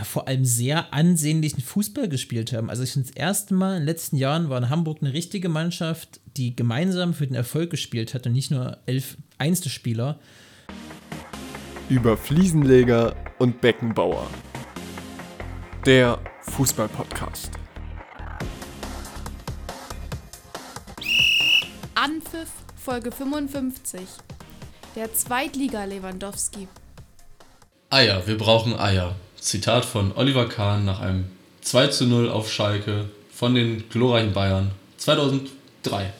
ja vor allem sehr ansehnlichen Fußball gespielt haben. Also ich finde das erste Mal in den letzten Jahren war in Hamburg eine richtige Mannschaft, die gemeinsam für den Erfolg gespielt hat und nicht nur elf Einzelspieler. Über Fliesenleger und Beckenbauer. Der Fußball-Podcast. Anpfiff Folge 55. Der Zweitliga Lewandowski. Eier, wir brauchen Eier. Zitat von Oliver Kahn nach einem 2 zu 0 auf Schalke von den glorreichen Bayern 2003.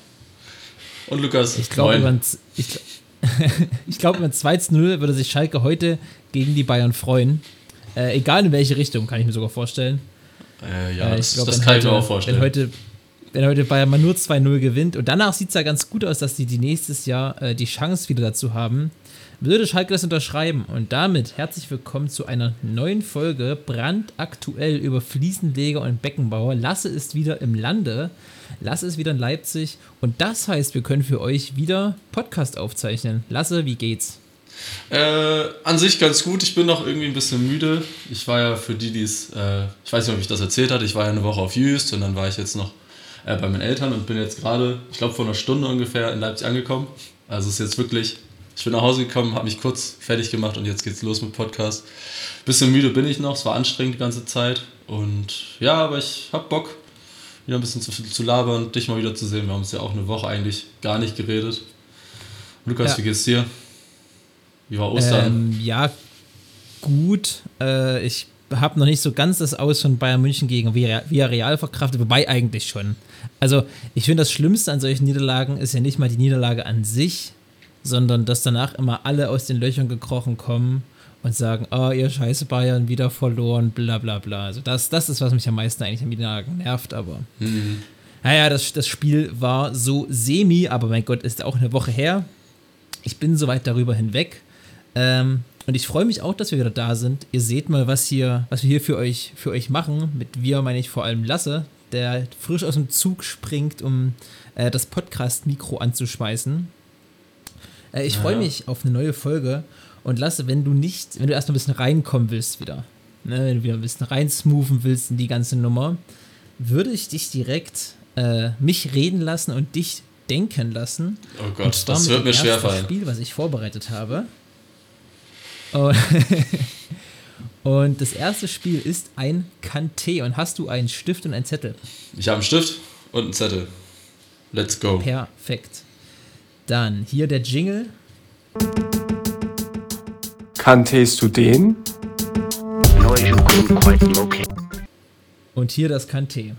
Und Lukas, ich glaube, über, ich, ich glaub, über 2 zu 0 würde sich Schalke heute gegen die Bayern freuen. Äh, egal in welche Richtung, kann ich mir sogar vorstellen. Äh, ja, äh, das, glaub, das kann heute, ich mir auch vorstellen. Wenn heute, wenn heute Bayern mal nur 2-0 gewinnt und danach sieht es ja ganz gut aus, dass die, die nächstes Jahr äh, die Chance wieder dazu haben, würde Schalke das unterschreiben. Und damit herzlich willkommen zu einer neuen Folge brandaktuell über Fliesenleger und Beckenbauer. Lasse ist wieder im Lande, Lasse ist wieder in Leipzig und das heißt, wir können für euch wieder Podcast aufzeichnen. Lasse, wie geht's? Äh, an sich ganz gut. Ich bin noch irgendwie ein bisschen müde. Ich war ja für die, die es, äh, ich weiß nicht, ob ich das erzählt hatte, ich war ja eine Woche auf Jüst und dann war ich jetzt noch äh, bei meinen Eltern und bin jetzt gerade, ich glaube, vor einer Stunde ungefähr in Leipzig angekommen. Also ist jetzt wirklich ich bin nach Hause gekommen, habe mich kurz fertig gemacht und jetzt geht's los mit Podcast. Bisschen müde bin ich noch, es war anstrengend die ganze Zeit. Und ja, aber ich hab Bock, wieder ein bisschen zu, zu labern, dich mal wieder zu sehen. Wir haben uns ja auch eine Woche eigentlich gar nicht geredet. Lukas, ja. wie geht's dir? Wie war Ostern? Ähm, ja, gut. Äh, ich habe noch nicht so ganz das Aus von Bayern München gegen Villarreal verkraftet, wobei eigentlich schon. Also, ich finde, das Schlimmste an solchen Niederlagen ist ja nicht mal die Niederlage an sich, sondern dass danach immer alle aus den Löchern gekrochen kommen und sagen, oh, ihr scheiße Bayern, wieder verloren, bla bla bla. Also das, das ist, was mich am meisten eigentlich am Niederlagen nervt, aber mhm. naja, das, das Spiel war so semi, aber mein Gott, ist auch eine Woche her. Ich bin soweit darüber hinweg. Ähm, und ich freue mich auch, dass wir wieder da sind. Ihr seht mal, was hier, was wir hier für euch, für euch machen. Mit wir meine ich vor allem Lasse, der frisch aus dem Zug springt, um äh, das Podcast-Mikro anzuschmeißen. Äh, ich freue mich auf eine neue Folge und lasse, wenn du nicht, wenn du erstmal ein bisschen reinkommen willst wieder, ne, wenn du wieder ein bisschen reinsmoothen willst in die ganze Nummer, würde ich dich direkt äh, mich reden lassen und dich denken lassen. Oh Gott, das wird mir schwer fallen. Spiel, was ich vorbereitet habe. Oh. und das erste Spiel ist ein Kanté. Und hast du einen Stift und einen Zettel? Ich habe einen Stift und einen Zettel. Let's go. Perfekt. Dann hier der Jingle. Kanntest du den? Und hier das Kanté.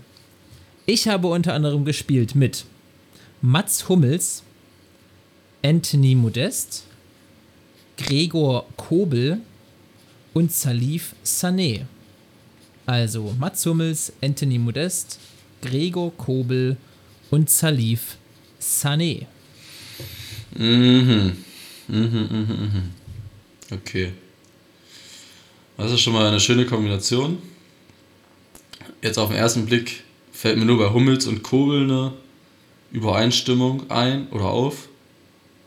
Ich habe unter anderem gespielt mit Mats Hummels, Anthony Modest, Gregor Kobel und Salif Sané. Also Mats Hummels, Anthony Modest, Gregor Kobel und Salif Sané. Mhm. Mhm, mhm, mhm. Okay. Das ist schon mal eine schöne Kombination. Jetzt auf den ersten Blick fällt mir nur bei Hummels und Kobel eine Übereinstimmung ein oder auf.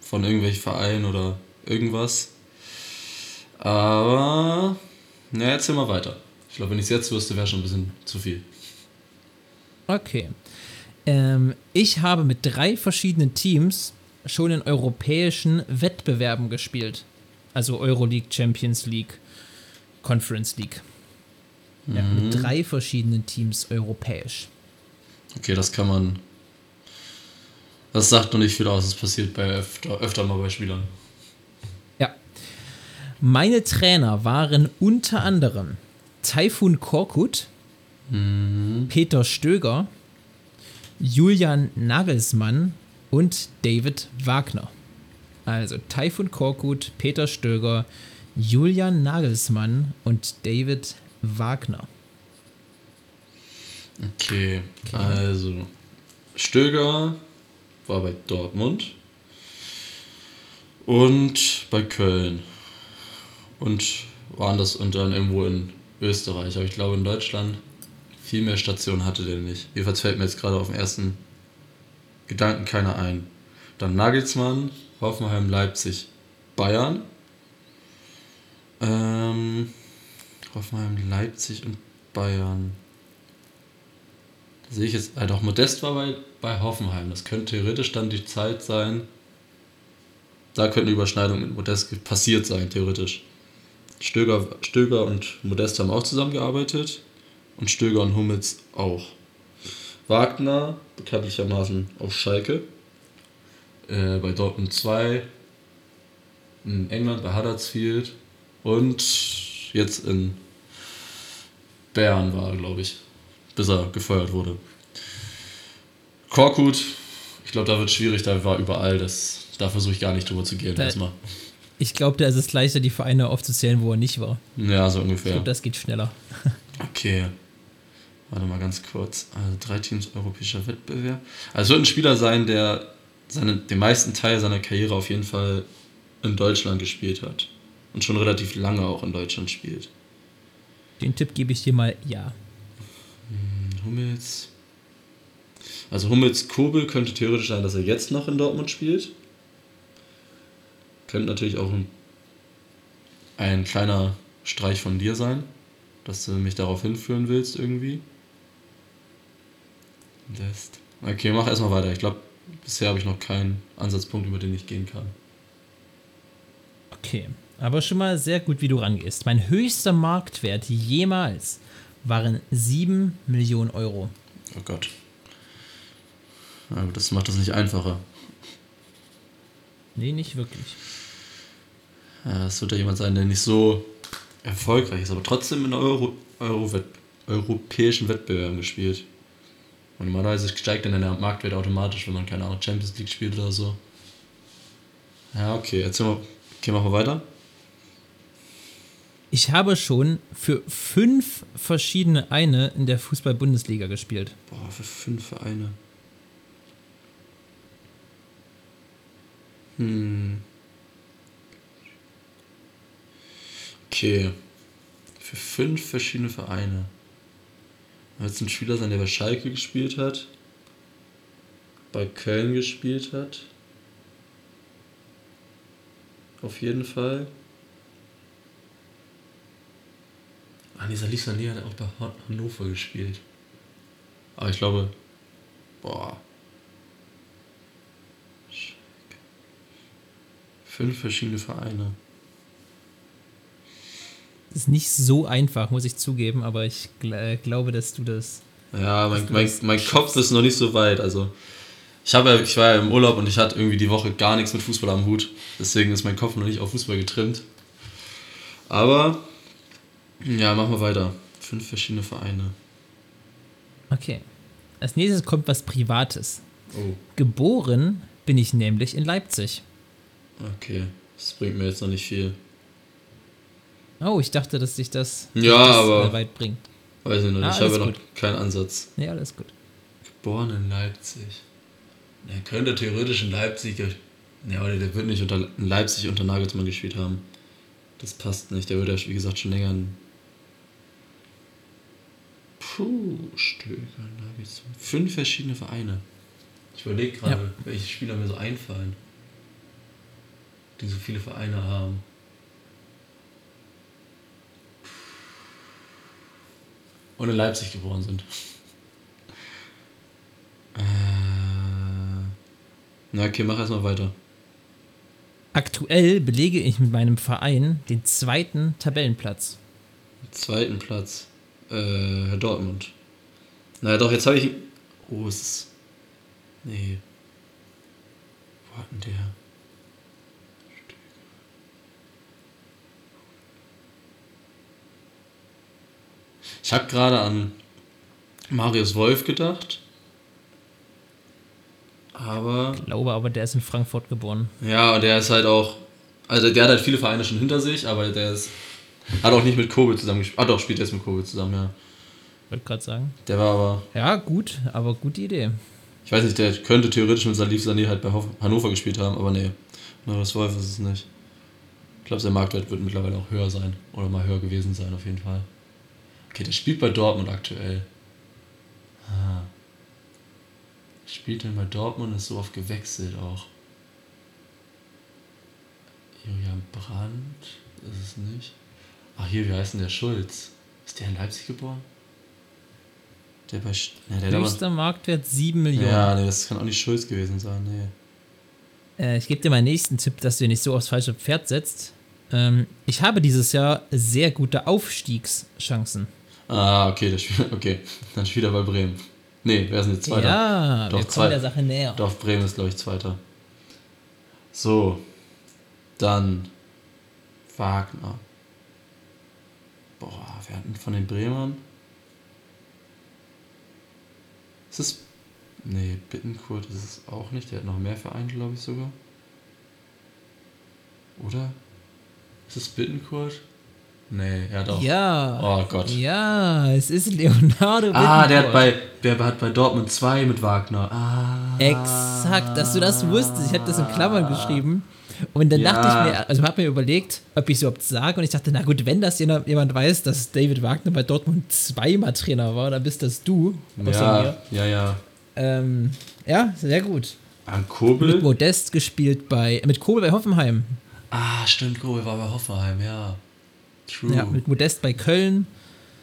Von irgendwelchen Vereinen oder irgendwas. Aber, na, erzähl mal weiter. Ich glaube, wenn ich es jetzt wüsste, wäre schon ein bisschen zu viel. Okay. Ähm, ich habe mit drei verschiedenen Teams schon in europäischen Wettbewerben gespielt. Also Euroleague, Champions League, Conference League. Ja, mhm. Mit drei verschiedenen Teams europäisch. Okay, das kann man. Das sagt noch nicht viel aus, es passiert bei öfter, öfter mal bei Spielern. Ja. Meine Trainer waren unter anderem Taifun Korkut, mhm. Peter Stöger, Julian Nagelsmann und David Wagner. Also Taifun Korkut, Peter Stöger, Julian Nagelsmann und David Wagner. Okay, okay. also Stöger war bei Dortmund und bei Köln und waren das unter irgendwo in Österreich, aber ich glaube in Deutschland viel mehr Stationen hatte der nicht. Jedenfalls fällt mir jetzt gerade auf den ersten Gedanken keiner ein. Dann Nagelsmann, Hoffenheim, Leipzig, Bayern. Ähm, Hoffenheim, Leipzig und Bayern. Da sehe ich jetzt, halt auch Modest war bei, bei Hoffenheim. Das könnte theoretisch dann die Zeit sein. Da könnte eine Überschneidung mit Modest passiert sein, theoretisch. Stöger, Stöger und Modest haben auch zusammengearbeitet. Und Stöger und Hummels auch. Wagner, bekanntlichermaßen auf Schalke. Äh, bei Dortmund 2. In England bei Huddersfield. Und jetzt in Bern war, glaube ich. Bis er gefeuert wurde. Korkut, ich glaube, da wird schwierig, da war überall. Das, da versuche ich gar nicht drüber zu gehen. Da- erstmal. Ich glaube, da ist es leichter, die Vereine aufzuzählen, wo er nicht war. Ja, so Ich ungefähr. glaube, das geht schneller. Okay. Warte mal ganz kurz. Also drei Teams europäischer Wettbewerb. Also es wird ein Spieler sein, der seine, den meisten Teil seiner Karriere auf jeden Fall in Deutschland gespielt hat. Und schon relativ lange auch in Deutschland spielt. Den Tipp gebe ich dir mal ja. Hummels. Also Hummels Kobel könnte theoretisch sein, dass er jetzt noch in Dortmund spielt. Könnte natürlich auch ein, ein kleiner Streich von dir sein, dass du mich darauf hinführen willst irgendwie. Dest. Okay, mach erstmal weiter. Ich glaube, bisher habe ich noch keinen Ansatzpunkt, über den ich gehen kann. Okay, aber schon mal sehr gut, wie du rangehst. Mein höchster Marktwert jemals waren 7 Millionen Euro. Oh Gott. Aber das macht das nicht einfacher. Nee, nicht wirklich. Es wird ja jemand sein, der nicht so erfolgreich ist, aber trotzdem in Euro, Euro -Wett europäischen Wettbewerben gespielt. Und normalerweise steigt dann der Marktwert automatisch, wenn man keine Ahnung Champions League spielt oder so. Ja, okay, erzähl mal. Okay, machen wir weiter. Ich habe schon für fünf verschiedene eine in der Fußball-Bundesliga gespielt. Boah, für fünf Vereine. Hm. Okay. Für fünf verschiedene Vereine. Wird ein Spieler sein, der bei Schalke gespielt hat? Bei Köln gespielt hat? Auf jeden Fall. Ah, dieser Lisa Sané hat auch bei Han- Hannover gespielt. Aber ich glaube, boah. Fünf verschiedene Vereine. Ist nicht so einfach, muss ich zugeben, aber ich gl äh, glaube, dass du das. Ja, mein, mein, mein Kopf ist noch nicht so weit. Also, ich, habe ich war ja im Urlaub und ich hatte irgendwie die Woche gar nichts mit Fußball am Hut. Deswegen ist mein Kopf noch nicht auf Fußball getrimmt. Aber, ja, machen wir weiter. Fünf verschiedene Vereine. Okay. Als nächstes kommt was Privates. Oh, Geboren bin ich nämlich in Leipzig. okay. Das bringt mir jetzt noch nicht viel. Oh, ich dachte, dass sich das, Ja, das aber- weit bringt. Weiß ich noch nicht. Ah, ich habe ja noch gut. keinen Ansatz. Nee, alles gut. Geboren in Leipzig. Er könnte theoretisch in Leipzig. Ja, aber der wird nicht unter, in Leipzig unter Nagelsmann gespielt haben. Das passt nicht. Der wird ja, wie gesagt, schon länger in. Puh, Stöger, Nagelsmann. Fünf verschiedene Vereine. Ich überlege gerade, welche Spieler mir so einfallen, die so viele Vereine haben. Und in Leipzig geboren sind. Äh, na, okay, mach erstmal weiter. Aktuell belege ich mit meinem Verein den zweiten Tabellenplatz. Zweiten Platz. Äh, Herr Dortmund. Naja, doch, jetzt habe ich. Oh, es ist. Nee. Wo hat denn der? Ich habe gerade an Marius Wolf gedacht. Aber. Ich glaube aber, der ist in Frankfurt geboren. Ja, und der ist halt auch. Also der hat halt viele Vereine schon hinter sich, aber der ist. Hat auch nicht mit Kobe zusammen gespielt. Ah doch, spielt jetzt mit Kobe zusammen, ja. Wollte gerade sagen. Der war aber. Ja, gut, aber gute Idee. Ich weiß nicht, der könnte theoretisch mit Salif Sané halt bei Hannover gespielt haben, aber nee. Marius Wolf ist es nicht. Ich glaube, sein Marktwert wird mittlerweile auch höher sein. Oder mal höher gewesen sein, auf jeden Fall. Okay, der spielt bei Dortmund aktuell. Ah. Spielt denn bei Dortmund, ist so oft gewechselt auch. Julian Brandt ist es nicht. Ach, hier, wie heißt denn der Schulz? Ist der in Leipzig geboren? Der bei. Ja, der hat aber- Höchster Marktwert 7 Millionen. ja, nee, das kann auch nicht Schulz gewesen sein, nee. Äh, ich gebe dir meinen nächsten Tipp, dass du nicht so aufs falsche Pferd setzt. Ähm, ich habe dieses Jahr sehr gute Aufstiegschancen. Ah, okay, der spielt, okay. Dann spielt er bei Bremen. Nee, wer ist denn jetzt Zweiter? Ja, Doch, wir kommen der Sache näher. Doch, Bremen ist, glaube ich, Zweiter. So, dann Wagner. Boah, wer hat denn von den Bremern? Ist es. Nee, Bittenkurt ist es auch nicht. Der hat noch mehr Vereine, glaube ich sogar. Oder? Ist es Bittenkurt? Nee, er hat auch. Ja. Oh Gott. Ja, es ist Leonardo Ah, der hat, bei, der hat bei Dortmund 2 mit Wagner. Ah. Exakt, dass du das wusstest. Ich habe das in Klammern geschrieben. Und dann Ja. dachte ich mir, also habe mir überlegt, ob ich es überhaupt sage. Und ich dachte, na gut, wenn das jemand weiß, dass David Wagner bei Dortmund zweimal Trainer war, dann bist das du. Ja, ja, ja. Ähm, ja, sehr gut. An Mit Kobel? Modest gespielt bei, mit Kobel bei Hoffenheim. Ah, stimmt, Kobel war bei Hoffenheim, ja. True. Ja, mit Modest bei Köln.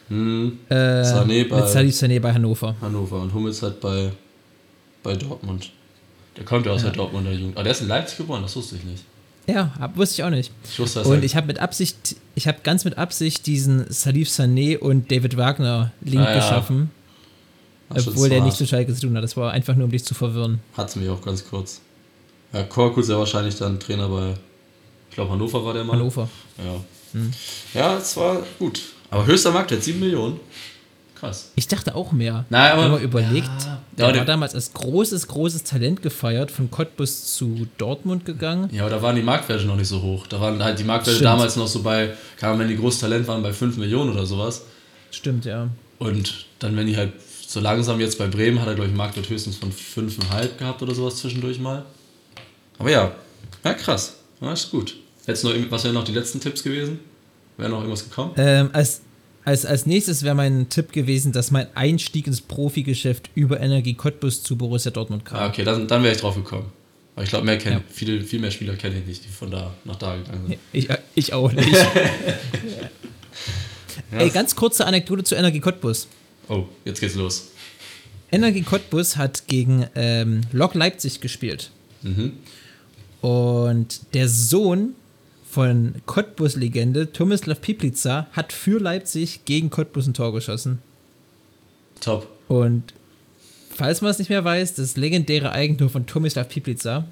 hm, Äh, Sané bei- mit Salif Sané bei Hannover. Hannover und Hummels hat bei, bei Dortmund. Der kommt ja aus der Dortmunder Jugend. Aber der ist in Leipzig geboren, das wusste ich nicht. Ja, hab, wusste ich auch nicht. Ich wusste, dass Und er- ich habe mit Absicht, ich habe ganz mit Absicht diesen Salif Sané und David Wagner Link Ah, ja. geschaffen, obwohl der nichts zu Schalke zu tun hat. Das war einfach nur, um dich zu verwirren. Hat's mich auch ganz kurz. Ja, Korkut ist ja wahrscheinlich dann Trainer bei, ich glaube Hannover war der mal. Hannover. Ja. Hm. Ja, es war gut. Aber höchster Marktwert, 7 Millionen. Krass. Ich dachte auch mehr. Nein, aber- Wenn man überlegt, Ja. der Ja, war damals als großes, großes Talent gefeiert, von Cottbus zu Dortmund gegangen. Ja, aber da waren die Marktwerte noch nicht so hoch. Da waren halt die Marktwerte Stimmt. damals noch so bei, Ahnung, wenn die großes Talent waren, bei 5 Millionen oder sowas. Stimmt, ja. Und dann, wenn die halt so langsam jetzt bei Bremen, hat er, glaube ich, einen Marktwert höchstens von 5,5 gehabt oder sowas zwischendurch mal. Aber ja, ja, krass. Ja, ist gut. Jetzt noch, was wären noch die letzten Tipps gewesen? Wäre noch irgendwas gekommen? Ähm, als, als, als nächstes wäre mein Tipp gewesen, dass mein Einstieg ins Profigeschäft über Energie Cottbus zu Borussia Dortmund kam. Ah, okay, dann, dann wäre ich drauf gekommen. Aber ich glaube, mehr kenn, Ja. viele, viel mehr Spieler kenne ich nicht, die von da nach da gegangen sind. Ich, äh, ich auch nicht. Ey, ganz kurze Anekdote zu Energie Cottbus. Oh, jetzt geht's los. Energie Cottbus hat gegen ähm, Lok Leipzig gespielt. Mhm. Und der Sohn von Cottbus-Legende, Tomislav Piplica, hat für Leipzig gegen Cottbus ein Tor geschossen. Top. Und falls man es nicht mehr weiß, das legendäre Eigentor von Tomislav Piplica.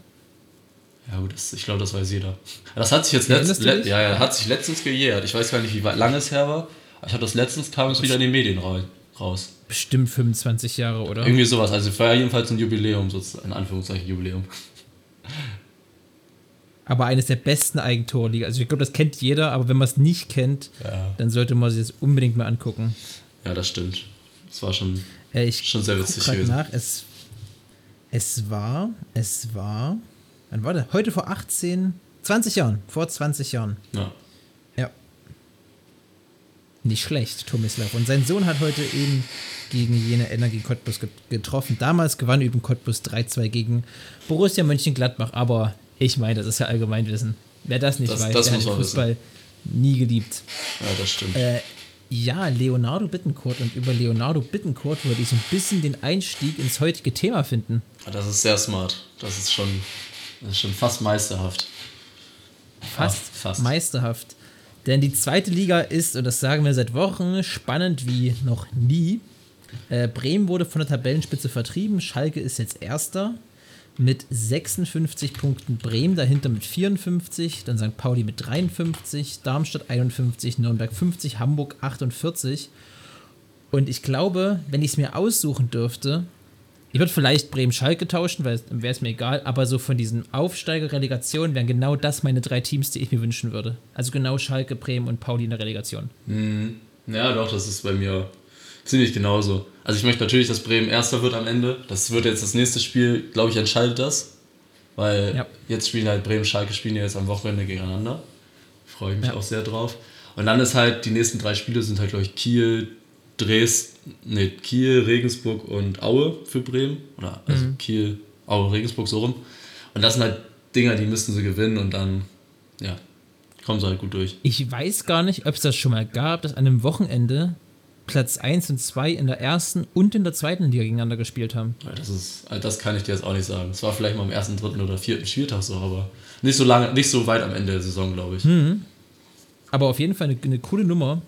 Ja gut, das, ich glaube, das weiß jeder. Das hat sich jetzt letztens, le ja, ja, hat sich letztens gejährt. Ich weiß gar nicht, wie lange es her war. Ich habe das letztens, kam es wieder in den Medien ra- raus. Bestimmt 25 Jahre, oder? Irgendwie sowas. Also es war jedenfalls ein Jubiläum, sozusagen, in Anführungszeichen Jubiläum. Aber eines der besten Eigentorliga. Also ich glaube, das kennt jeder, aber wenn man es nicht kennt, Ja. dann sollte man sich das unbedingt mal angucken. Ja, das stimmt. Das war schon. Äh, ich Schon sehr witzig gewesen. nach. Es, es war, es war, wann war das? Heute vor 18, 20 Jahren. Vor 20 Jahren. Ja. Ja. Nicht schlecht, Tomislav. Und sein Sohn hat heute eben gegen jene Energie Cottbus get- getroffen. Damals gewann übrigens Cottbus 3-2 gegen Borussia Mönchengladbach. Aber ich meine, das ist ja Allgemeinwissen. Wer das nicht Das- weiß, das der hat Fußball nie geliebt. ja, das stimmt. Äh, ja, Leonardo Bittencourt. Und über Leonardo Bittencourt würde ich so ein bisschen den Einstieg ins heutige Thema finden. Das ist sehr smart. Das ist schon, das ist schon fast meisterhaft. Fast, Ja, fast. meisterhaft. Denn die zweite Liga ist, und das sagen wir seit Wochen, spannend wie noch nie. Äh, Bremen wurde von der Tabellenspitze vertrieben. Schalke ist jetzt Erster mit 56 Punkten. Bremen dahinter mit 54. Dann St. Pauli mit 53. Darmstadt 51. Nürnberg 50. Hamburg 48. Und ich glaube, wenn ich es mir aussuchen dürfte, ich würde vielleicht Bremen-Schalke tauschen, weil wäre es mir egal, aber so von diesen Aufsteiger-Relegationen wären genau das meine drei Teams, die ich mir wünschen würde. Also genau Schalke, Bremen und Pauli in der Relegation. Ja, doch, das ist bei mir ziemlich genauso. Also ich möchte natürlich, dass Bremen Erster wird am Ende. Das wird jetzt das nächste Spiel, glaube ich, entscheidet das. Weil Ja. jetzt spielen halt Bremen Schalke spielen ja jetzt am Wochenende gegeneinander. Freue ich mich Ja. auch sehr drauf. Und dann ist halt, die nächsten drei Spiele sind halt, glaube ich, Kiel, Dresden, nee, Kiel, Regensburg und Aue für Bremen. Oder also Kiel, Aue, Regensburg, so rum. Und das sind halt Dinger, die müssten sie gewinnen und dann, ja, kommen sie halt gut durch. Ich weiß gar nicht, ob es das schon mal gab, dass an einem Wochenende Platz 1 und 2 in der ersten und in der zweiten Liga gegeneinander gespielt haben. Das, ist, also das kann ich dir jetzt auch nicht sagen. Es war vielleicht mal am ersten, dritten oder vierten Spieltag so, aber nicht so lange, nicht so weit am Ende der Saison, glaube ich. Aber auf jeden Fall eine, eine coole Nummer.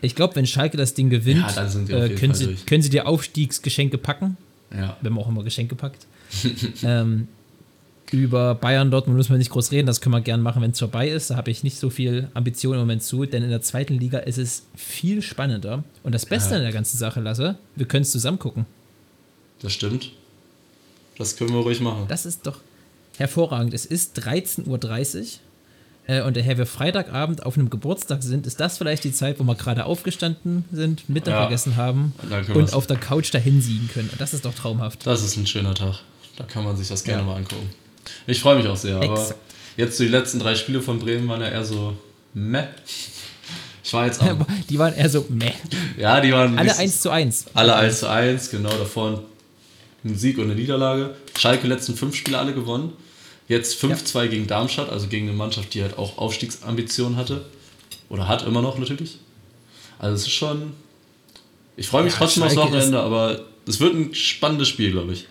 Ich glaube, wenn Schalke das Ding gewinnt, Ja, äh, können, sie, können sie dir Aufstiegsgeschenke packen. Ja. Wir haben auch immer Geschenke packt. ähm, über Bayern Dortmund müssen wir nicht groß reden, das können wir gern machen, wenn es vorbei ist. Da habe ich nicht so viel Ambition im Moment zu, denn in der zweiten Liga ist es viel spannender. Und das Beste Ja. an der ganzen Sache, Lasse, wir können es zusammen gucken. Das stimmt. Das können wir ruhig machen. Das ist doch hervorragend. Es ist 13.30 Uhr. Äh, und daher wir Freitagabend auf einem Geburtstag sind, ist das vielleicht die Zeit, wo wir gerade aufgestanden sind, Mittag Ja. gegessen haben Und und auf der Couch dahin siegen können. Und das ist doch traumhaft. Das ist ein schöner Tag. Da kann man sich das gerne Ja. mal angucken. Ich freue mich auch sehr, aber jetzt so die letzten drei Spiele von Bremen waren ja eher so meh. Ich war jetzt am, Die waren eher so, meh. ja, die waren Alle nicht- 1 zu 1. alle 1 zu 1, genau, davor ein Sieg und eine Niederlage. Schalke letzten fünf Spiele alle gewonnen. Jetzt 5-2 gegen Darmstadt, also gegen eine Mannschaft, die halt auch Aufstiegsambitionen hatte. Oder hat immer noch natürlich. Also es ist schon. Ich freue mich Ja, trotzdem aufs Wochenende, aber es wird ein spannendes Spiel, glaube ich.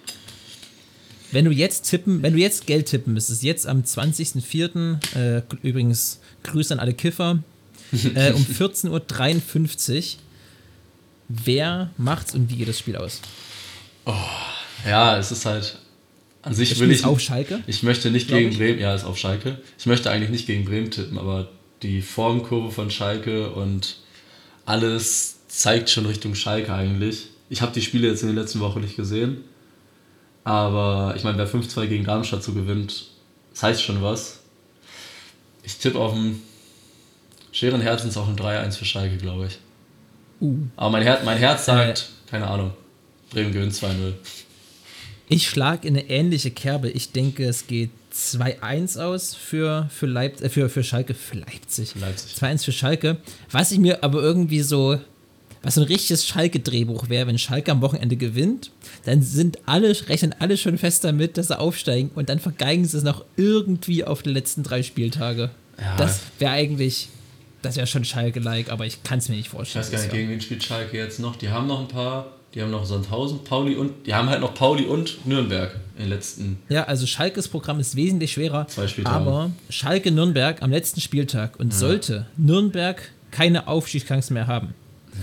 Wenn du jetzt tippen, wenn du jetzt Geld tippen müsstest, jetzt am 20.04., äh, übrigens Grüße an alle Kiffer, äh, um 14.53 Uhr, wer macht's und wie geht das Spiel aus? Ja, es ist halt. An sich Das will Spiel ich. ist auf Schalke. Ich möchte nicht gegen ich. Bremen, ja, ist auf Schalke. Ich möchte eigentlich nicht gegen Bremen tippen, aber die Formkurve von Schalke und alles zeigt schon Richtung Schalke eigentlich. Ich habe die Spiele jetzt in den letzten Wochen nicht gesehen, aber ich meine, wer 5-2 gegen Darmstadt so gewinnt, das heißt schon was. Ich tippe auf ein schweren Herzens auch ein 3-1 für Schalke, glaube ich. Uh. Aber mein, Her mein Herz sagt, keine Ahnung, Bremen gewinnt 2-0. Ich schlage in eine ähnliche Kerbe. Ich denke, es geht 2-1 aus für, für, Leip äh, für, für Schalke. Für Leipzig. Leipzig. 2-1 für Schalke. Was ich mir aber irgendwie so. Was so ein richtiges Schalke-Drehbuch wäre, wenn Schalke am Wochenende gewinnt, dann sind alle, rechnen alle schon fest damit, dass sie aufsteigen und dann vergeigen sie es noch irgendwie auf die letzten drei Spieltage. Ja. Das wäre eigentlich, das wäre schon Schalke-like, aber ich kann es mir nicht Ich vorstellen. weiß gar nicht, gegen wen spielt Schalke jetzt noch. Die haben noch ein paar, die haben noch Sandhausen, Pauli und, die haben halt noch Pauli und Nürnberg in den letzten. Ja, also Schalkes Programm ist wesentlich schwerer. Zwei Spieltage. Aber Schalke-Nürnberg am letzten Spieltag und sollte Nürnberg keine Aufstiegschancen mehr haben,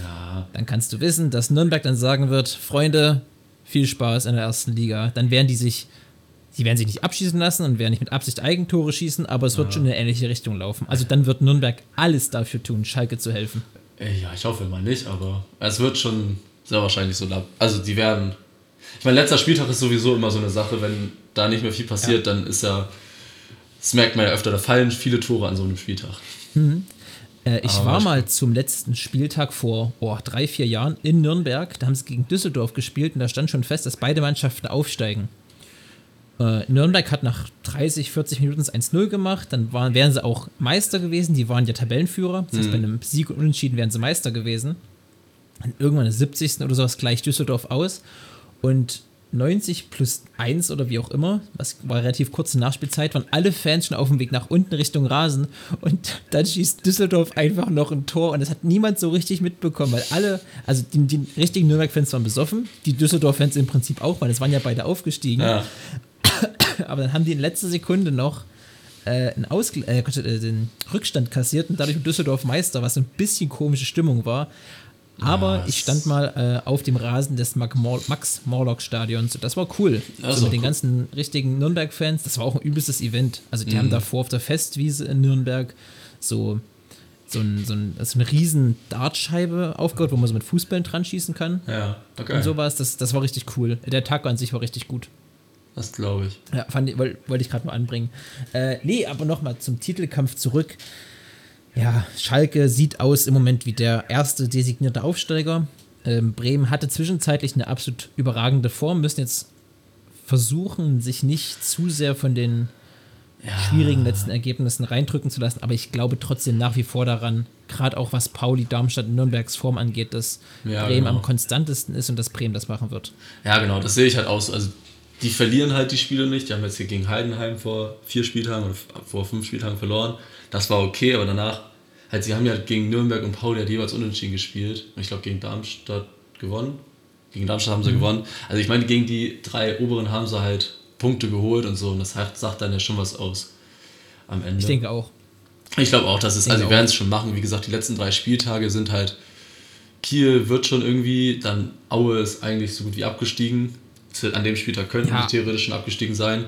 Ja, dann kannst du wissen, dass Nürnberg dann sagen wird, Freunde, viel Spaß in der ersten Liga. Dann werden die sich, die werden sich nicht abschießen lassen und werden nicht mit Absicht Eigentore schießen, aber es wird schon in eine ähnliche Richtung laufen. Also dann wird Nürnberg alles dafür tun, Schalke zu helfen. Ey, ja, ich hoffe mal nicht, aber es wird schon sehr wahrscheinlich so. Also die werden. Ich meine, letzter Spieltag ist sowieso immer so eine Sache, wenn da nicht mehr viel passiert, dann ist ja. Das merkt man ja öfter, da fallen viele Tore an so einem Spieltag. Äh, ich Aber war mal zum letzten Spieltag vor oh, drei, vier Jahren in Nürnberg. Da haben sie gegen Düsseldorf gespielt und da stand schon fest, dass beide Mannschaften aufsteigen. Äh, Nürnberg hat nach 30, 40 Minuten das 1-0 gemacht. Dann waren, wären sie auch Meister gewesen. Die waren ja Tabellenführer. Das heißt, bei einem Sieg und Unentschieden wären sie Meister gewesen. Und irgendwann der 70. oder sowas gleicht Düsseldorf aus. Und 90 plus 1 oder wie auch immer, was war relativ kurze Nachspielzeit, waren alle Fans schon auf dem Weg nach unten Richtung Rasen. Und dann schießt Düsseldorf einfach noch ein Tor und das hat niemand so richtig mitbekommen, weil alle, also die, die richtigen Nürnberg-Fans waren besoffen, die Düsseldorf-Fans im Prinzip auch, weil es waren ja beide aufgestiegen. Ja. Aber dann haben die in letzter Sekunde noch äh, einen Ausgl äh, äh, den Rückstand kassiert und dadurch Düsseldorf Meister, was ein bisschen komische Stimmung war. Aber ich stand mal äh, auf dem Rasen des Max-Morlock-Stadions. Das war cool. Das so mit den cool. ganzen richtigen Nürnberg-Fans. Das war auch ein übelstes Event. Also die Mhm. haben davor auf der Festwiese in Nürnberg so, so, ein, so, ein, so eine riesen Dartscheibe aufgebaut, wo man so mit Fußballen dran schießen kann. Ja, okay. Und sowas. Das, das war richtig cool. Der Tag an sich war richtig gut. Das glaube ich. Ja, fand wollte wollt ich gerade mal anbringen. Äh, nee, aber nochmal zum Titelkampf zurück. Ja, Schalke sieht aus im Moment wie der erste designierte Aufsteiger. Ähm, Bremen hatte zwischenzeitlich eine absolut überragende Form, müssen jetzt versuchen, sich nicht zu sehr von den schwierigen letzten Ergebnissen reindrücken zu lassen, aber ich glaube trotzdem nach wie vor daran, gerade auch was Pauli, Darmstadt und Nürnbergs Form angeht, dass Ja, Bremen genau. am konstantesten ist und dass Bremen das machen wird. Ja, genau, das sehe ich halt auch so. Also die verlieren halt die Spiele nicht. Die haben jetzt hier gegen Heidenheim vor vier Spieltagen oder vor fünf Spieltagen verloren. Das war okay, aber danach, halt, sie haben ja gegen Nürnberg und Pauli halt jeweils unentschieden gespielt. Und ich glaube, gegen Darmstadt gewonnen. Gegen Darmstadt haben sie mhm. gewonnen. Also ich meine, gegen die drei oberen haben sie halt Punkte geholt und so. Und das sagt dann ja schon was aus am Ende. Ich denke auch. Ich glaube auch, dass es, also sie werden es schon machen. Wie gesagt, die letzten drei Spieltage sind halt, Kiel wird schon irgendwie, dann Aue ist eigentlich so gut wie abgestiegen. An dem Spieltag könnten ja. die theoretisch schon abgestiegen sein.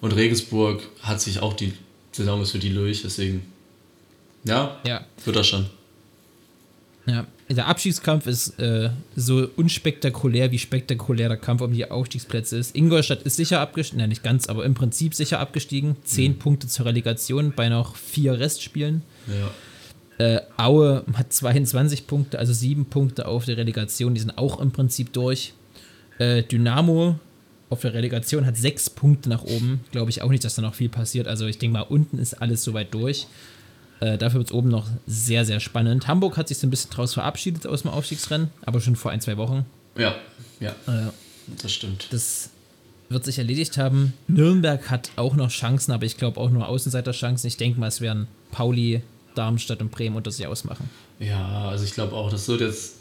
Und Regensburg hat sich auch die Saison ist für die durch, deswegen, ja, ja. wird das schon. Ja, der Abstiegskampf ist äh, so unspektakulär, wie spektakulär der Kampf um die Aufstiegsplätze ist. Ingolstadt ist sicher abgestiegen, nein, nicht ganz, aber im Prinzip sicher abgestiegen. Zehn mhm. Punkte zur Relegation bei noch vier Restspielen. Ja. Äh, Aue hat 22 Punkte, also sieben Punkte auf der Relegation, die sind auch im Prinzip durch. Äh, Dynamo auf der Relegation hat sechs Punkte nach oben. Glaube ich auch nicht, dass da noch viel passiert. Also ich denke mal, unten ist alles soweit durch. Äh, dafür wird es oben noch sehr, sehr spannend. Hamburg hat sich so ein bisschen draus verabschiedet aus dem Aufstiegsrennen, aber schon vor ein, zwei Wochen. Ja, ja. Äh, das stimmt. Das wird sich erledigt haben. Nürnberg hat auch noch Chancen, aber ich glaube auch nur Außenseiterchancen. Ich denke mal, es werden Pauli, Darmstadt und Bremen unter sich ausmachen. Ja, also ich glaube auch, das wird jetzt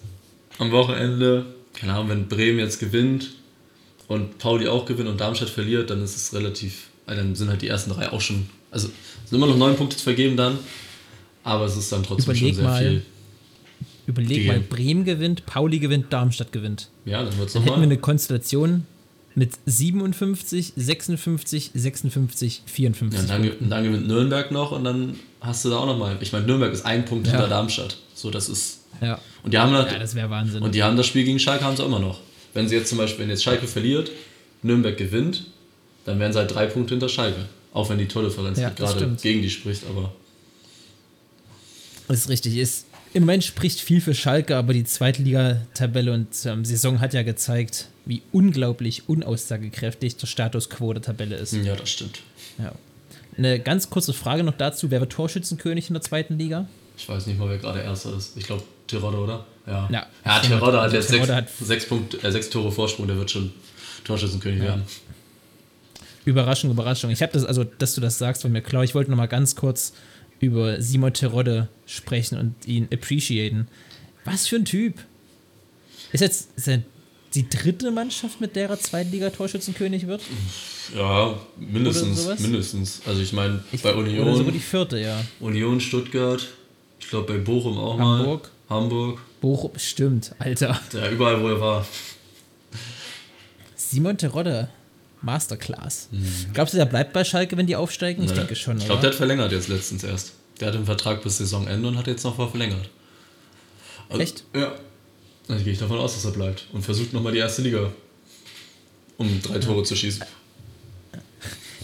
am Wochenende, keine Ahnung, wenn Bremen jetzt gewinnt und Pauli auch gewinnt und Darmstadt verliert, dann ist es relativ, dann sind halt die ersten drei auch schon, also sind immer noch neun Punkte zu vergeben dann, aber es ist dann trotzdem überleg schon sehr mal, viel. Überleg gegeben. mal, Bremen gewinnt, Pauli gewinnt, Darmstadt gewinnt. Ja, dann wird es nochmal. Hätten wir eine Konstellation mit 57, 56, 56, 54. Ja, und dann, dann, gewinnt Nürnberg noch und dann hast du da auch nochmal. Ich meine, Nürnberg ist ein Punkt ja. hinter Darmstadt. So, das ist. Ja. Und die haben das, ja, das wäre Wahnsinn. Und die haben das Spiel gegen Schalke haben sie auch immer noch. Wenn sie jetzt zum Beispiel, wenn jetzt Schalke verliert, Nürnberg gewinnt, dann wären sie halt drei Punkte hinter Schalke. Auch wenn die Tordifferenz ja, gerade gegen die spricht, aber. Das ist richtig. Ist, Im Moment spricht viel für Schalke, aber die Zweitligatabelle und ähm, Saison hat ja gezeigt, wie unglaublich unaussagekräftig der Status quo der Tabelle ist. Ja, das stimmt. Ja. Eine ganz kurze Frage noch dazu: Wer wird Torschützenkönig in der zweiten Liga? Ich weiß nicht mal, wer gerade Erster ist. Ich glaube, Tirode, oder? Ja. Ja, ja Tirode hat jetzt sechs, hat sechs, Punkt, äh, sechs Tore Vorsprung, der wird schon Torschützenkönig ja. werden. Überraschung, Überraschung. Ich habe das, also, dass du das sagst, war mir klar. Ich wollte noch mal ganz kurz über Simon Terodde sprechen und ihn appreciaten. Was für ein Typ. Ist jetzt ist er die dritte Mannschaft, mit der er Zweitliga-Torschützenkönig wird? Ja, mindestens. Mindestens. Also ich meine, bei Union. Oder sogar die vierte, ja. Union, Stuttgart. Ich glaube bei Bochum auch Hamburg. mal. Hamburg. Bochum, stimmt, Alter. Ja, überall, wo er war. Simon Terodde. Masterclass. Mhm. Glaubst du, der bleibt bei Schalke, wenn die aufsteigen? Ich denke schon. Ich glaube, der hat verlängert jetzt letztens erst. Der hat den Vertrag bis Saisonende und hat jetzt noch mal verlängert. Also, Echt? Ja. Dann gehe ich davon aus, dass er bleibt und versucht nochmal die erste Liga, um drei Tore zu schießen.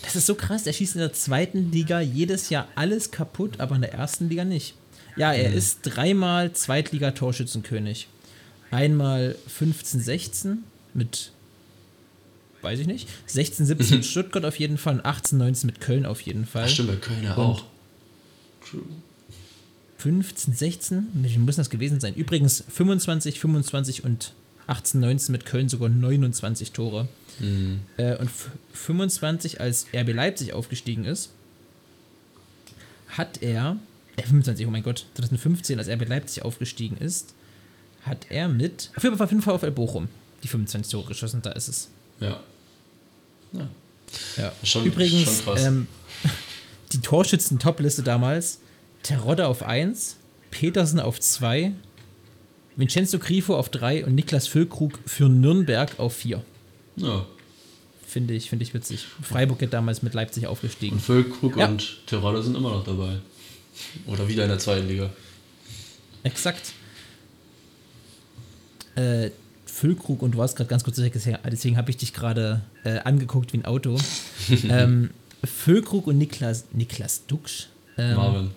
Das ist so krass. Er schießt in der zweiten Liga jedes Jahr alles kaputt, aber in der ersten Liga nicht. Ja, er mhm. ist dreimal Zweitliga-Torschützenkönig. Einmal 15-16 mit weiß ich nicht. 16, 17 mit Stuttgart auf jeden Fall und 18, 19 mit Köln auf jeden Fall. Ach, stimmt, bei Köln ja auch. True. 15, 16, wie muss das gewesen sein? Übrigens 25, 25 und 18, 19 mit Köln sogar 29 Tore. Mhm. Äh, und 25, als RB Leipzig aufgestiegen ist, hat er, äh, 25, oh mein Gott, 2015, als RB Leipzig aufgestiegen ist, hat er mit, auf jeden Fall, auf jeden Fall auf Bochum die 25 Tore geschossen, da ist es. Ja. Ja. ja. Schon, Übrigens, schon ähm, die Torschützen-Top-Liste damals: Terodde auf 1, Petersen auf 2, Vincenzo Grifo auf 3 und Niklas Füllkrug für Nürnberg auf 4. Ja. Finde ich, find ich witzig. Freiburg hat damals mit Leipzig aufgestiegen. Und Füllkrug ja. und Terodde sind immer noch dabei. Oder wieder in der zweiten Liga. Exakt. Äh, Füllkrug und du warst gerade ganz kurz deswegen habe ich dich gerade äh, angeguckt wie ein Auto. ähm, Füllkrug und Niklas, Niklas Duxch. Ähm, Marvin.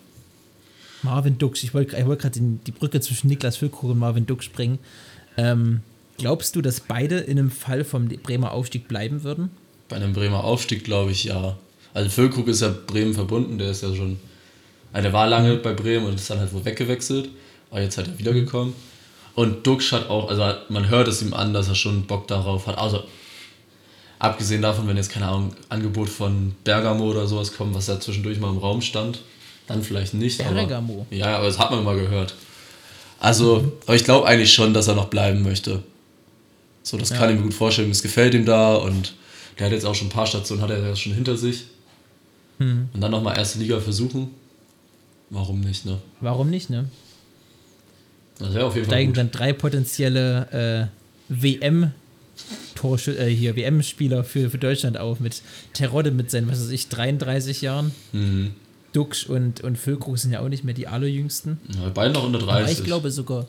Marvin Dux. Ich wollte wollt gerade die Brücke zwischen Niklas Füllkrug und Marvin Dux springen. Ähm, glaubst du, dass beide in einem Fall vom Bremer Aufstieg bleiben würden? Bei einem Bremer Aufstieg glaube ich ja. Also Füllkrug ist ja Bremen verbunden, der ist ja schon. Also der war lange bei Bremen und ist dann halt wohl weggewechselt. Aber jetzt hat er wiedergekommen. Und Dux hat auch, also man hört es ihm an, dass er schon Bock darauf hat. Also abgesehen davon, wenn jetzt, keine Ahnung, Angebot von Bergamo oder sowas kommt, was ja zwischendurch mal im Raum stand, dann vielleicht nicht. Bergamo? Aber, ja, aber das hat man mal gehört. Also, aber ich glaube eigentlich schon, dass er noch bleiben möchte. So, das Ja. kann ich mir gut vorstellen. Es gefällt ihm da und der hat jetzt auch schon ein paar Stationen, hat er ja schon hinter sich. Hm. Und dann nochmal erste Liga versuchen. Warum nicht, ne? Warum nicht, ne? Das wäre auf jeden Fall Steigen dann drei potenzielle äh, WM Torschü äh, hier WM-Spieler für, für Deutschland auf mit Terodde mit seinen, was weiß ich, 33 Jahren. Mhm. Duxch und, und Füllkrug sind ja auch nicht mehr die allerjüngsten. Ja, beide noch unter 30. Aber ich glaube sogar.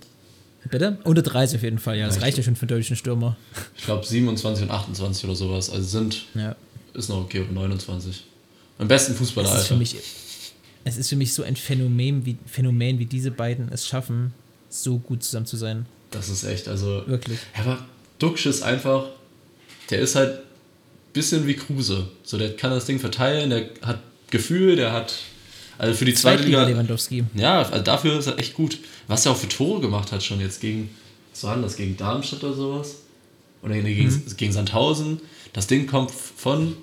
Bitte? Unter 30 auf jeden Fall, ja. Das Ja, ich reicht ja schon für einen deutschen Stürmer. Ich glaube 27 und 28 oder sowas. Also sind, Ja. ist noch okay, oder 29. Am besten Fußballer, Es ist, für Alter. mich, es ist für mich so ein Phänomen wie, Phänomen, wie diese beiden es schaffen, so gut zusammen zu sein. Das ist echt, also. Wirklich. Aber Duxch ist einfach, der ist halt ein bisschen wie Kruse. So, der kann das Ding verteilen, der hat Gefühl, der hat, also für die zweite Liga, Lewandowski. ja, also dafür ist er echt gut. Was er auch für Tore gemacht hat schon jetzt gegen, was war das, gegen Darmstadt oder sowas? Oder gegen, Mhm. gegen Sandhausen. Das Ding kommt von,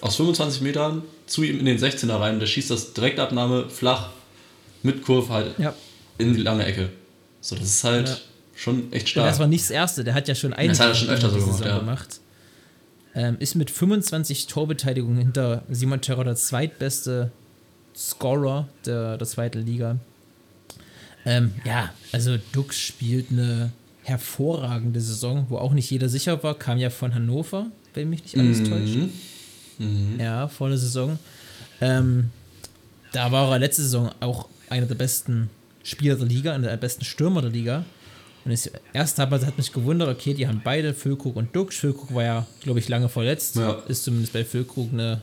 aus 25 Metern zu ihm in den 16er rein, der schießt das Direktabnahme flach, mit Kurve halt Ja. in die lange Ecke. So, das ist halt Ja. schon echt Und stark. das war nicht das erste, der hat ja schon einen Das hat er schon öfter so gemacht, Saison ja. gemacht. Ähm, ist mit 25 Torbeteiligungen hinter Simon Terror der zweitbeste Scorer der, der zweiten Liga. Ähm, ja, also Dux spielt eine hervorragende Saison, wo auch nicht jeder sicher war, kam ja von Hannover, wenn mich nicht alles täuscht. Mhm. Ja, volle Saison. Ähm, da war er letzte Saison auch einer der besten Spieler der Liga, einer der besten Stürmer der Liga. Und das erste hat, hat mich gewundert, okay, die haben beide, Füllkrug und Duxch. Füllkrug war ja, glaube ich, lange verletzt. Ja. Ist zumindest bei Füllkrug ein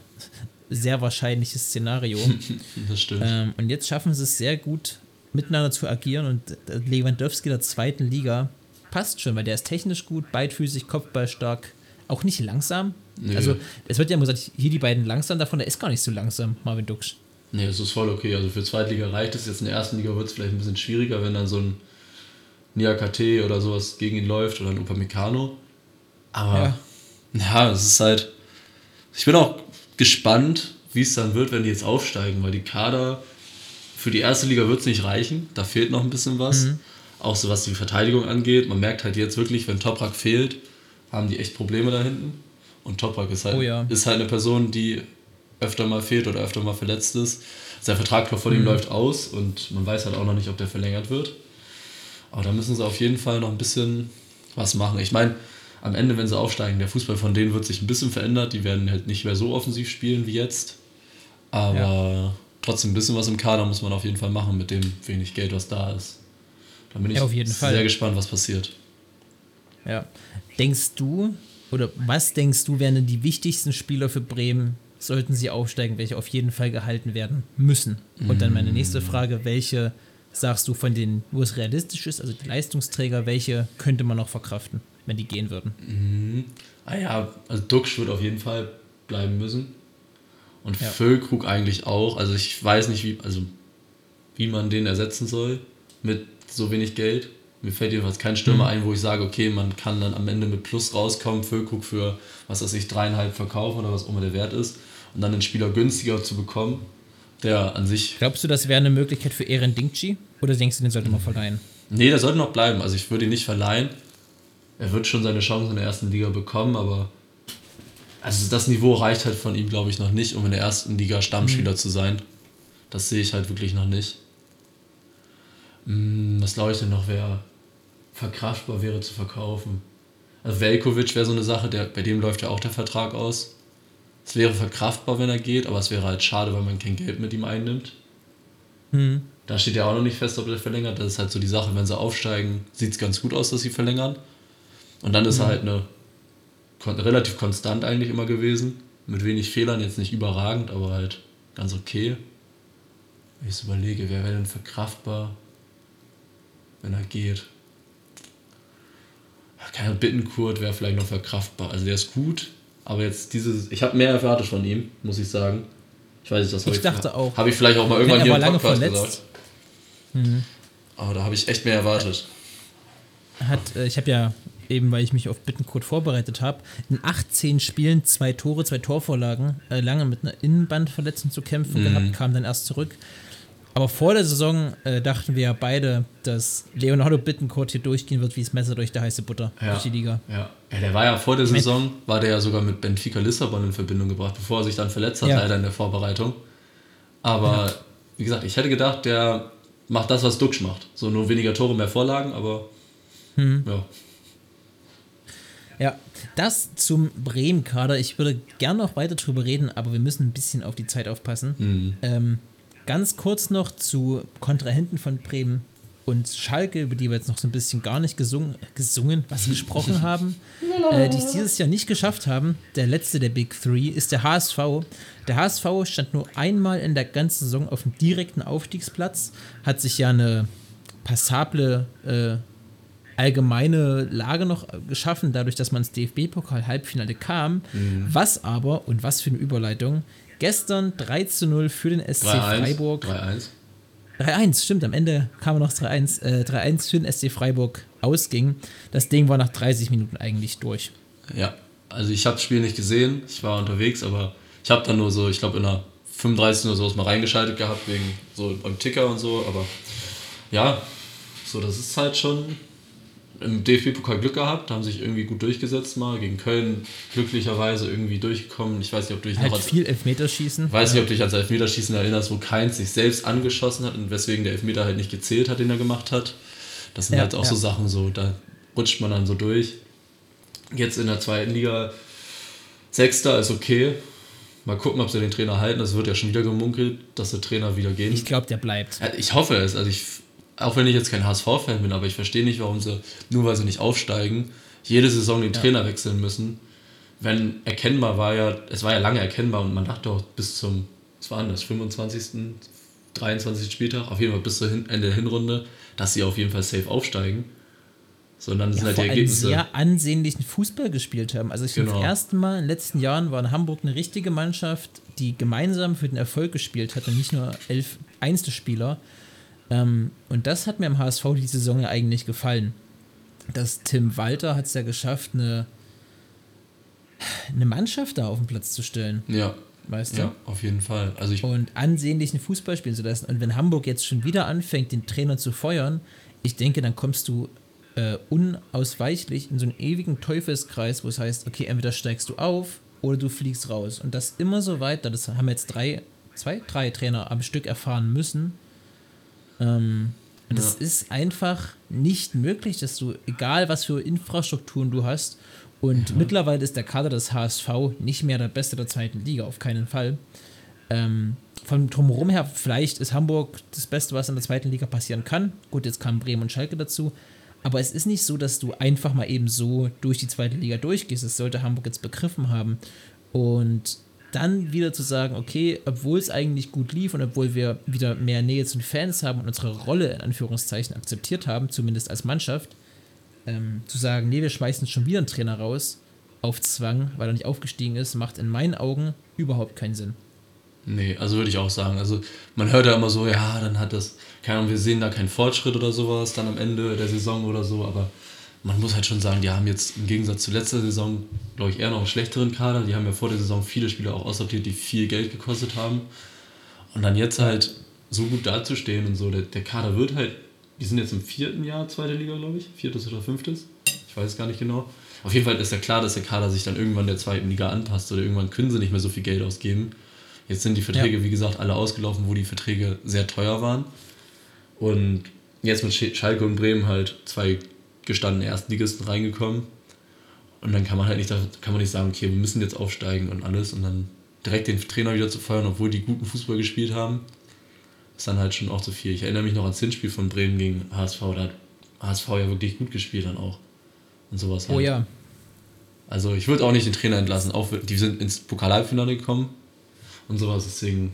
sehr wahrscheinliches Szenario. Das stimmt. ähm, und jetzt schaffen sie es sehr gut, miteinander zu agieren. Und Lewandowski der zweiten Liga passt schon, weil der ist technisch gut, beidfüßig, Kopfballstark, auch nicht langsam. Nö. Also, es wird ja immer gesagt, hier die beiden langsam davon, der ist gar nicht so langsam, Marvin Duksch. Nee, das ist voll okay. Also für Zweitliga reicht es. Jetzt in der ersten Liga wird es vielleicht ein bisschen schwieriger, wenn dann so ein Niakate oder sowas gegen ihn läuft oder ein Upamecano. Aber ja. es ist halt. Ich bin auch gespannt, wie es dann wird, wenn die jetzt aufsteigen, weil die Kader für die erste Liga wird es nicht reichen. Da fehlt noch ein bisschen was. Mhm. Auch so was die Verteidigung angeht. Man merkt halt jetzt wirklich, wenn Toprak fehlt, haben die echt Probleme da hinten. Und Toprak ist halt, Oh ja. ist halt eine Person, die öfter mal fehlt oder öfter mal verletzt ist. Sein Vertrag von ihm läuft aus und man weiß halt auch noch nicht, ob der verlängert wird. Aber da müssen sie auf jeden Fall noch ein bisschen was machen. Ich meine, am Ende, wenn sie aufsteigen, der Fußball von denen wird sich ein bisschen verändert. Die werden halt nicht mehr so offensiv spielen wie jetzt. Aber trotzdem ein bisschen was im Kader muss man auf jeden Fall machen mit dem wenig Geld, was da ist. Da bin ich Ja, auf jeden sehr Fall. gespannt, was passiert. Ja. Denkst du, oder was denkst du, wären denn die wichtigsten Spieler für Bremen, sollten sie aufsteigen, welche auf jeden Fall gehalten werden müssen? Und dann meine nächste Frage, welche sagst du von denen, wo es realistisch ist, also die Leistungsträger, welche könnte man noch verkraften, wenn die gehen würden? Ah ja, also Duxch wird auf jeden Fall bleiben müssen. Und Ja. Füllkrug eigentlich auch. Also ich weiß nicht, wie, also wie man den ersetzen soll mit so wenig Geld. Mir fällt jedenfalls kein Stürmer ein, wo ich sage, okay, man kann dann am Ende mit Plus rauskommen, Füllkrug für, was weiß ich, dreieinhalb verkaufen oder was auch immer der Wert ist. Und dann den Spieler günstiger zu bekommen, der an sich Glaubst du, das wäre eine Möglichkeit für Eren Dingchi? Oder denkst du, den sollte man verleihen? Nee, der sollte noch bleiben. Also ich würde ihn nicht verleihen. Er wird schon seine Chance in der ersten Liga bekommen, aber also das Niveau reicht halt von ihm, glaube ich, noch nicht, um in der ersten Liga Stammspieler zu sein. Das sehe ich halt wirklich noch nicht. Hm, Was glaube ich denn noch wäre verkraftbar wäre zu verkaufen? Also Velkovic wäre so eine Sache, der, bei dem läuft ja auch der Vertrag aus. Es wäre verkraftbar, wenn er geht, aber es wäre halt schade, weil man kein Geld mit ihm einnimmt. Hm. Da steht ja auch noch nicht fest, ob er verlängert. Das ist halt so die Sache, wenn sie aufsteigen, sieht es ganz gut aus, dass sie verlängern. Und dann ist er halt eine relativ konstant eigentlich immer gewesen. Mit wenig Fehlern, jetzt nicht überragend, aber halt ganz okay. Wenn ich so überlege, wer wäre denn verkraftbar, wenn er geht? Keine Bittenkurt wäre vielleicht noch verkraftbar. Also der ist gut, aber jetzt dieses. Ich habe mehr erwartet von ihm, muss ich sagen. Ich weiß nicht, das habe Ich dachte auch. Habe ich vielleicht auch mal irgendwann er hier im lange Podcast verletzt. Mhm. gesagt. Aber da habe ich echt mehr erwartet. Hat, äh, ich habe ja eben weil ich mich auf Bittencode vorbereitet habe, in 18 Spielen zwei Tore, zwei Torvorlagen, äh, lange mit einer Innenbandverletzung zu kämpfen Mhm. gehabt, kam dann erst zurück. Aber vor der Saison äh, dachten wir ja beide, dass Leonardo Bittencourt hier durchgehen wird wie das Messer durch die heiße Butter Ja. durch die Liga. Ja. ja, der war ja vor der Saison, war der ja sogar mit Benfica Lissabon in Verbindung gebracht, bevor er sich dann verletzt hat, Ja. leider in der Vorbereitung. Aber wie gesagt, ich hätte gedacht, der macht das, was Duxch macht. So nur weniger Tore, mehr Vorlagen, aber Hm. ja. Ja, das zum Bremen-Kader. Ich würde gerne noch weiter drüber reden, aber wir müssen ein bisschen auf die Zeit aufpassen. Mhm. Ähm, ganz kurz noch zu Kontrahenten von Bremen und Schalke, über die wir jetzt noch so ein bisschen gar nicht gesungen, gesungen was gesprochen haben, äh, die es dieses Jahr nicht geschafft haben. Der letzte der Big Three ist der HSV. Der HSV stand nur einmal in der ganzen Saison auf dem direkten Aufstiegsplatz, hat sich ja eine passable äh, allgemeine Lage noch geschaffen, dadurch, dass man ins DFB-Pokal-Halbfinale kam. Was aber, und was für eine Überleitung, gestern 3 zu 0 für den SC 3-1. Freiburg. 3-1. 3-1, stimmt, am Ende kam noch 3-1, äh, 3-1 für den SC Freiburg ausging. Das Ding war nach 30 Minuten eigentlich durch. Ja, also ich habe das Spiel nicht gesehen, ich war unterwegs, aber ich habe dann nur so, ich glaube in der 35 oder so mal reingeschaltet gehabt, wegen so beim Ticker und so, aber ja, so das ist halt schon im DFB-Pokal Glück gehabt, haben sich irgendwie gut durchgesetzt mal, gegen Köln glücklicherweise irgendwie durchgekommen. Ich weiß nicht, ob du dich Halt noch als, viel Elfmeterschießen. weiß nicht, ob du dich ans Elfmeterschießen erinnerst, wo Keins sich selbst angeschossen hat und weswegen der Elfmeter halt nicht gezählt hat, den er gemacht hat. Das sind Ja, halt auch so ja. Sachen so, da rutscht man dann so durch. Jetzt in der zweiten Liga Sechster ist okay. Mal gucken, ob sie den Trainer halten. Das wird ja schon wieder gemunkelt, dass der Trainer wieder gehen. Ich glaube, der bleibt. Ich hoffe es. Also ich, auch wenn ich jetzt kein HSV-Fan bin, aber ich verstehe nicht, warum sie, nur weil sie nicht aufsteigen, jede Saison den Trainer wechseln müssen. Wenn erkennbar war ja, es war ja lange erkennbar und man dachte auch bis zum, was war das, 25., 23. Spieltag, auf jeden Fall bis zum Ende der Hinrunde, dass sie auf jeden Fall safe aufsteigen. Sondern sind Ja, halt vor die Ergebnisse. sehr ansehnlichen Fußball gespielt haben. Also ich finde, Genau. das erste Mal in den letzten Jahren war in Hamburg eine richtige Mannschaft, die gemeinsam für den Erfolg gespielt hat und nicht nur elf Einzelspieler. Ähm, und das hat mir am HSV die Saison ja eigentlich gefallen. Dass Tim Walter hat es ja geschafft, eine, eine Mannschaft da auf den Platz zu stellen, Ja, weißt du? ja, auf jeden Fall. Also ich, und ansehnlichen Fußball spielen zu lassen. Und wenn Hamburg jetzt schon wieder anfängt, den Trainer zu feuern, ich denke, dann kommst du äh, unausweichlich in so einen ewigen Teufelskreis, wo es heißt, okay, entweder steigst du auf oder du fliegst raus. Und das immer so weiter. Das haben jetzt drei, zwei, drei Trainer am Stück erfahren müssen. Ähm, Ja. ist einfach nicht möglich, dass du, egal was für Infrastrukturen du hast, und mittlerweile ist der Kader des HSV nicht mehr der beste der zweiten Liga, auf keinen Fall. Ähm, von drumherum her, vielleicht ist Hamburg das Beste, was in der zweiten Liga passieren kann. Gut, jetzt kamen Bremen und Schalke dazu. Aber es ist nicht so, dass du einfach mal eben so durch die zweite Liga durchgehst. Das sollte Hamburg jetzt begriffen haben. Und dann wieder zu sagen, okay, obwohl es eigentlich gut lief und obwohl wir wieder mehr Nähe zu den Fans haben und unsere Rolle in Anführungszeichen akzeptiert haben, zumindest als Mannschaft, ähm, zu sagen, nee, wir schmeißen schon wieder einen Trainer raus auf Zwang, weil er nicht aufgestiegen ist, macht in meinen Augen überhaupt keinen Sinn. Nee, also würde ich auch sagen. Also man hört ja immer so, ja, dann hat das, keine Ahnung, wir sehen da keinen Fortschritt oder sowas dann am Ende der Saison oder so, aber man muss halt schon sagen, die haben jetzt im Gegensatz zu letzter Saison, glaube ich, eher noch einen schlechteren Kader. Die haben ja vor der Saison viele Spieler auch aussortiert, die viel Geld gekostet haben. Und dann jetzt halt so gut dazustehen und so, der, der Kader wird halt, die sind jetzt im vierten Jahr zweite Liga, glaube ich, viertes oder fünftes, ich weiß es gar nicht genau. Auf jeden Fall ist ja klar, dass der Kader sich dann irgendwann der zweiten Liga anpasst oder irgendwann können sie nicht mehr so viel Geld ausgeben. Jetzt sind die Verträge, wie gesagt, alle ausgelaufen, wo die Verträge sehr teuer waren. Und jetzt mit Sch- Schalke und Bremen halt zwei gestandene Erstligisten reingekommen. Und dann kann man halt nicht, kann man nicht sagen, okay, wir müssen jetzt aufsteigen und alles und dann direkt den Trainer wieder zu feuern, obwohl die guten Fußball gespielt haben, ist dann halt schon auch zu viel. Ich erinnere mich noch ans Hinspiel von Bremen gegen HSV, da hat HSV ja wirklich gut gespielt dann auch. Und sowas halt. Oh ja, Also ich würde auch nicht den Trainer entlassen. Auch die sind ins Pokalhalbfinale gekommen und sowas. Deswegen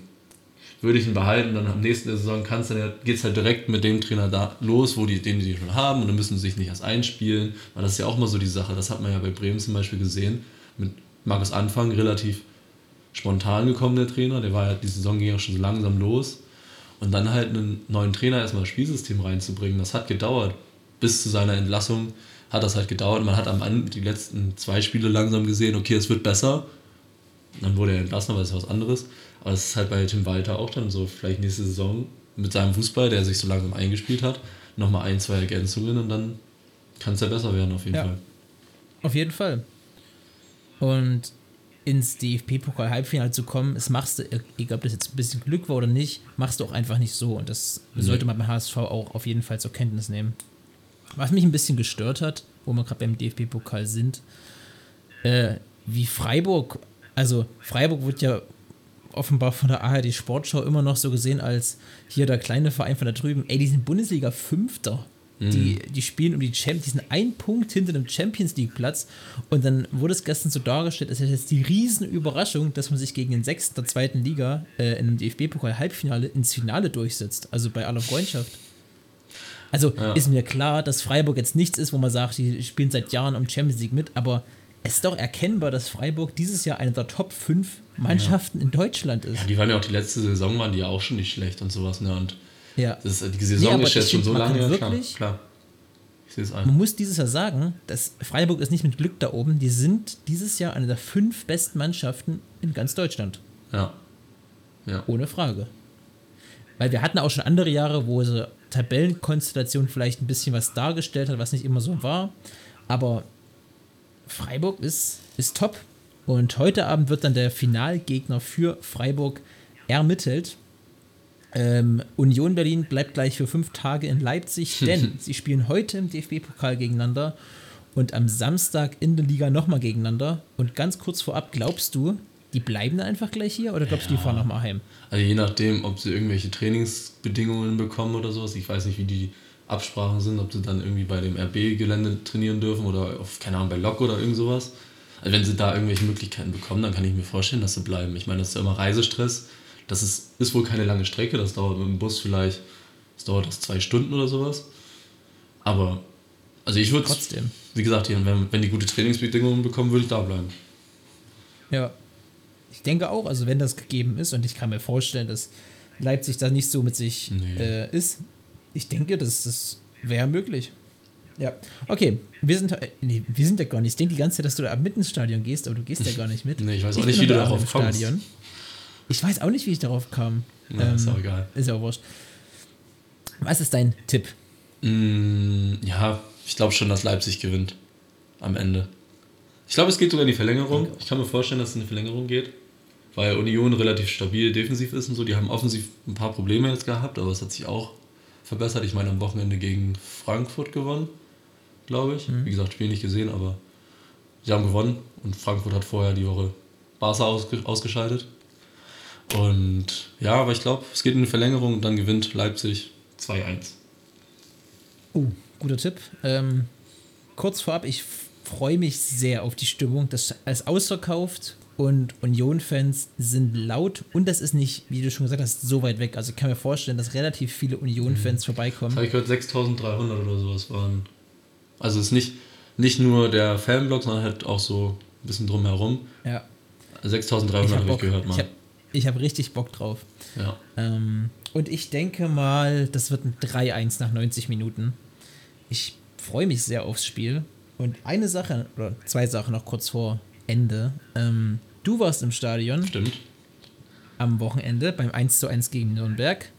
würde ich ihn behalten. Dann am nächsten der Saison kann's dann ja, geht's halt direkt mit dem Trainer da los, wo die, den die schon haben. Und dann müssen sie sich nicht erst einspielen. Weil das ist ja auch mal so die Sache. Das hat man ja bei Bremen zum Beispiel gesehen. Mit Markus Anfang relativ spontan gekommen, der Trainer. Der war ja, die Saison ging ja schon so langsam los. Und dann halt einen neuen Trainer erstmal das Spielsystem reinzubringen, das hat gedauert. Bis zu seiner Entlassung hat das halt gedauert. Man hat am Ende die letzten zwei Spiele langsam gesehen, okay, es wird besser. Dann wurde er entlassen, aber das ist was anderes. Aber es ist halt bei Tim Walter auch dann so, vielleicht nächste Saison mit seinem Fußball, der sich so langsam eingespielt hat, nochmal ein, zwei Ergänzungen und dann kann es ja besser werden auf jeden Ja. Fall. Auf jeden Fall. Und ins DFB-Pokal-Halbfinale zu kommen, das machst du, egal ob das jetzt ein bisschen Glück war oder nicht, machst du auch einfach nicht so. Und das sollte man beim HSV auch auf jeden Fall zur Kenntnis nehmen. Was mich ein bisschen gestört hat, wo wir gerade beim DFB-Pokal sind, äh, wie Freiburg, also Freiburg wird ja offenbar von der ARD Sportschau immer noch so gesehen als hier der kleine Verein von da drüben. Ey, die sind Bundesliga Fünfter. Die, die spielen um die Champions, die sind ein Punkt hinter dem Champions League Platz und dann wurde es gestern so dargestellt, es ist jetzt die riesen Überraschung, dass man sich gegen den Sechsten der zweiten Liga äh, in einem DFB-Pokal Halbfinale ins Finale durchsetzt, also bei aller Freundschaft. Also Ja. ist mir klar, dass Freiburg jetzt nichts ist, wo man sagt, die spielen seit Jahren um Champions League mit, aber es ist doch erkennbar, dass Freiburg dieses Jahr eine der Top 5 Mannschaften in Deutschland ist. Ja, die waren ja auch die letzte Saison, waren die ja auch schon nicht schlecht und sowas. Ne? Und Ja. das ist, die Nee, Saison aber ist jetzt schon so man lange. Ja, klar, wirklich- klar. Ich sehe es Man ein. muss dieses Jahr sagen, dass Freiburg ist nicht mit Glück da oben. Die sind dieses Jahr eine der fünf besten Mannschaften in ganz Deutschland. Ja. Ja. Ohne Frage. Weil wir hatten auch schon andere Jahre, wo so Tabellenkonstellation vielleicht ein bisschen was dargestellt hat, was nicht immer so war. Aber Freiburg ist, ist top. Und heute Abend wird dann der Finalgegner für Freiburg ermittelt. Ähm, Union Berlin bleibt gleich für fünf Tage in Leipzig, denn sie spielen heute im DFB-Pokal gegeneinander und am Samstag in der Liga nochmal gegeneinander. Und ganz kurz vorab, glaubst du, die bleiben dann einfach gleich hier oder glaubst du, die fahren nochmal heim? Also je nachdem, ob sie irgendwelche Trainingsbedingungen bekommen oder sowas. Ich weiß nicht, wie die Absprachen sind, ob sie dann irgendwie bei dem RB-Gelände trainieren dürfen oder auf, keine Ahnung, bei Lok oder irgend sowas. Also wenn sie da irgendwelche Möglichkeiten bekommen, dann kann ich mir vorstellen, dass sie bleiben. Ich meine, das ist ja immer Reisestress. Das ist, ist wohl keine lange Strecke, das dauert mit dem Bus vielleicht, das dauert das zwei Stunden oder sowas. Aber, also ich würde, Trotzdem. wie gesagt, wenn, wenn die gute Trainingsbedingungen bekommen, würde ich da bleiben. Ja. Ich denke auch, also wenn das gegeben ist, und ich kann mir vorstellen, dass Leipzig da nicht so mit sich Nee. äh, ist, ich denke, das, das wäre möglich. Ja. Okay, wir sind, äh, nee, wir sind ja gar nicht. Ich denke die ganze Zeit, dass du da mitten ins Stadion gehst, aber du gehst ja gar nicht mit. Nee, ich weiß auch bin nicht, wie du darauf kommst. Stadion. Ich weiß auch nicht, wie ich darauf kam. Ist Ähm, auch egal. Ist ja auch wurscht. Was ist dein Tipp? Mm, ja, ich glaube schon, dass Leipzig gewinnt. Am Ende. Ich glaube, es geht sogar in die Verlängerung. Ich kann mir vorstellen, dass es in die Verlängerung geht. Weil Union relativ stabil defensiv ist und so. Die haben offensiv ein paar Probleme jetzt gehabt, aber es hat sich auch verbessert. Ich meine, am Wochenende gegen Frankfurt gewonnen, glaube ich. Wie gesagt, Spiel nicht gesehen, aber sie haben gewonnen. Und Frankfurt hat vorher die Woche Barca ausge ausgeschaltet. Und ja, aber ich glaube, es geht in die Verlängerung und dann gewinnt Leipzig 2-1. Oh, guter Tipp. Ähm, kurz vorab, ich freue mich sehr auf die Stimmung. Das ist ausverkauft und Union-Fans sind laut und das ist nicht, wie du schon gesagt hast, so weit weg. Also ich kann mir vorstellen, dass relativ viele Union-Fans Das vorbeikommen. habe ich gehört, 6300 oder sowas waren. Also es ist nicht, nicht nur der Fanblock, sondern halt auch so ein bisschen drumherum. Ja, 6300 ich habe ich gehört, Ich mal. habe ich hab richtig Bock drauf. Ja. Ähm, und ich denke mal, das wird ein 3-1 nach 90 Minuten. Ich freue mich sehr aufs Spiel. Und eine Sache, oder zwei Sachen noch kurz vor Ende. Ähm, du warst im Stadion Stimmt. am Wochenende beim 1 gegen Nürnberg.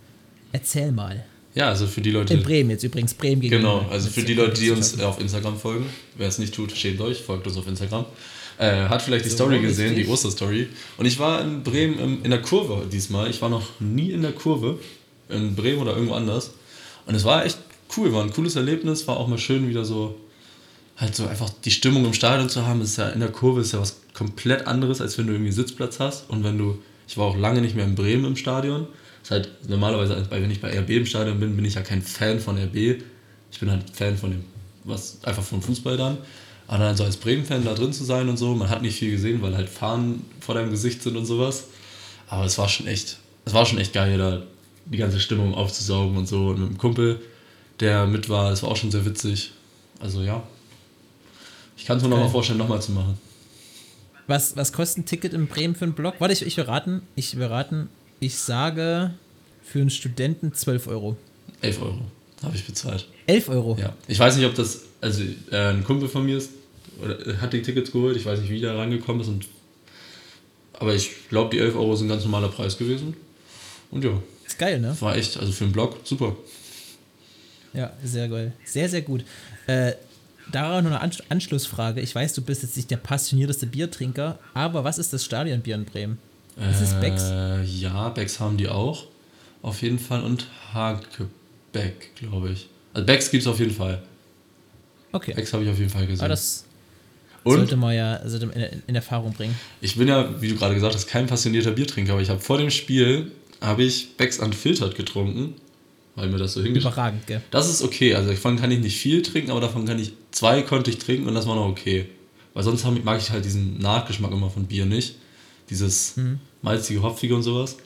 Erzähl mal. Ja, also für die Leute. In Bremen jetzt übrigens, Bremen gegen Genau, also für die Leute, die uns auf Instagram folgen, wer es nicht tut, schämt euch, folgt uns auf Instagram. Äh, hat vielleicht die So, Story gesehen, richtig. die Osterstory. Und ich war in Bremen im, in der Kurve diesmal. Ich war noch nie in der Kurve, in Bremen oder irgendwo anders. Und es war echt cool, war ein cooles Erlebnis, war auch mal schön wieder so, halt so einfach die Stimmung im Stadion zu haben. Ist ja in der Kurve ist ja was komplett anderes, als wenn du irgendwie Sitzplatz hast. Und wenn du, ich war auch lange nicht mehr in Bremen im Stadion. Ist halt normalerweise, wenn ich bei RB im Stadion bin, bin ich ja kein Fan von RB. Ich bin halt Fan von dem, was einfach von Fußball dann. Aber dann so als Bremen-Fan da drin zu sein und so, man hat nicht viel gesehen, weil halt Fahnen vor deinem Gesicht sind und sowas. Aber es war schon echt, es war schon echt geil, da die ganze Stimmung aufzusaugen und so. Und mit dem Kumpel, der mit war, das war auch schon sehr witzig. Also ja. Ich kann es mir noch Geil. mal vorstellen, nochmal zu machen. Was, was kostet ein Ticket in Bremen für einen Block? Warte, ich, ich will raten. Ich will raten. Ich sage für einen Studenten 12 Euro. 11 Euro. Habe ich bezahlt. 11 Euro. Ja. Ich weiß nicht, ob das, also äh, ein Kumpel von mir ist, oder, äh, hat die Tickets geholt, ich weiß nicht, wie der rangekommen ist. Und, aber ich glaube, die 11 Euro sind ein ganz normaler Preis gewesen. Und ja, Ist geil, ne? war echt, also für einen Blog, super. Ja, sehr geil. Sehr, sehr gut. Äh, darauf noch eine Ansch Anschlussfrage. Ich weiß, du bist jetzt nicht der passionierteste Biertrinker, aber was ist das Stadionbier in Bremen? Ist es Becks? Äh, ja, Becks haben die auch. Auf jeden Fall. Und Hagebeck, glaube ich. Also Becks gibt es auf jeden Fall. Okay. Becks habe ich auf jeden Fall gesehen. Aber das und sollte man ja sollte man in, in Erfahrung bringen. ich bin ja, wie du gerade gesagt hast, kein passionierter Biertrinker, aber ich habe vor dem Spiel habe ich Becks Unfiltered getrunken, weil mir das so hingeschrieben Überragend, gell? Das ist okay. Also davon kann ich nicht viel trinken, aber davon kann ich zwei konnte ich trinken und das war noch okay. Weil sonst hab ich- mag ich halt diesen Nachgeschmack immer von Bier nicht. Dieses malzige, hopfige und sowas.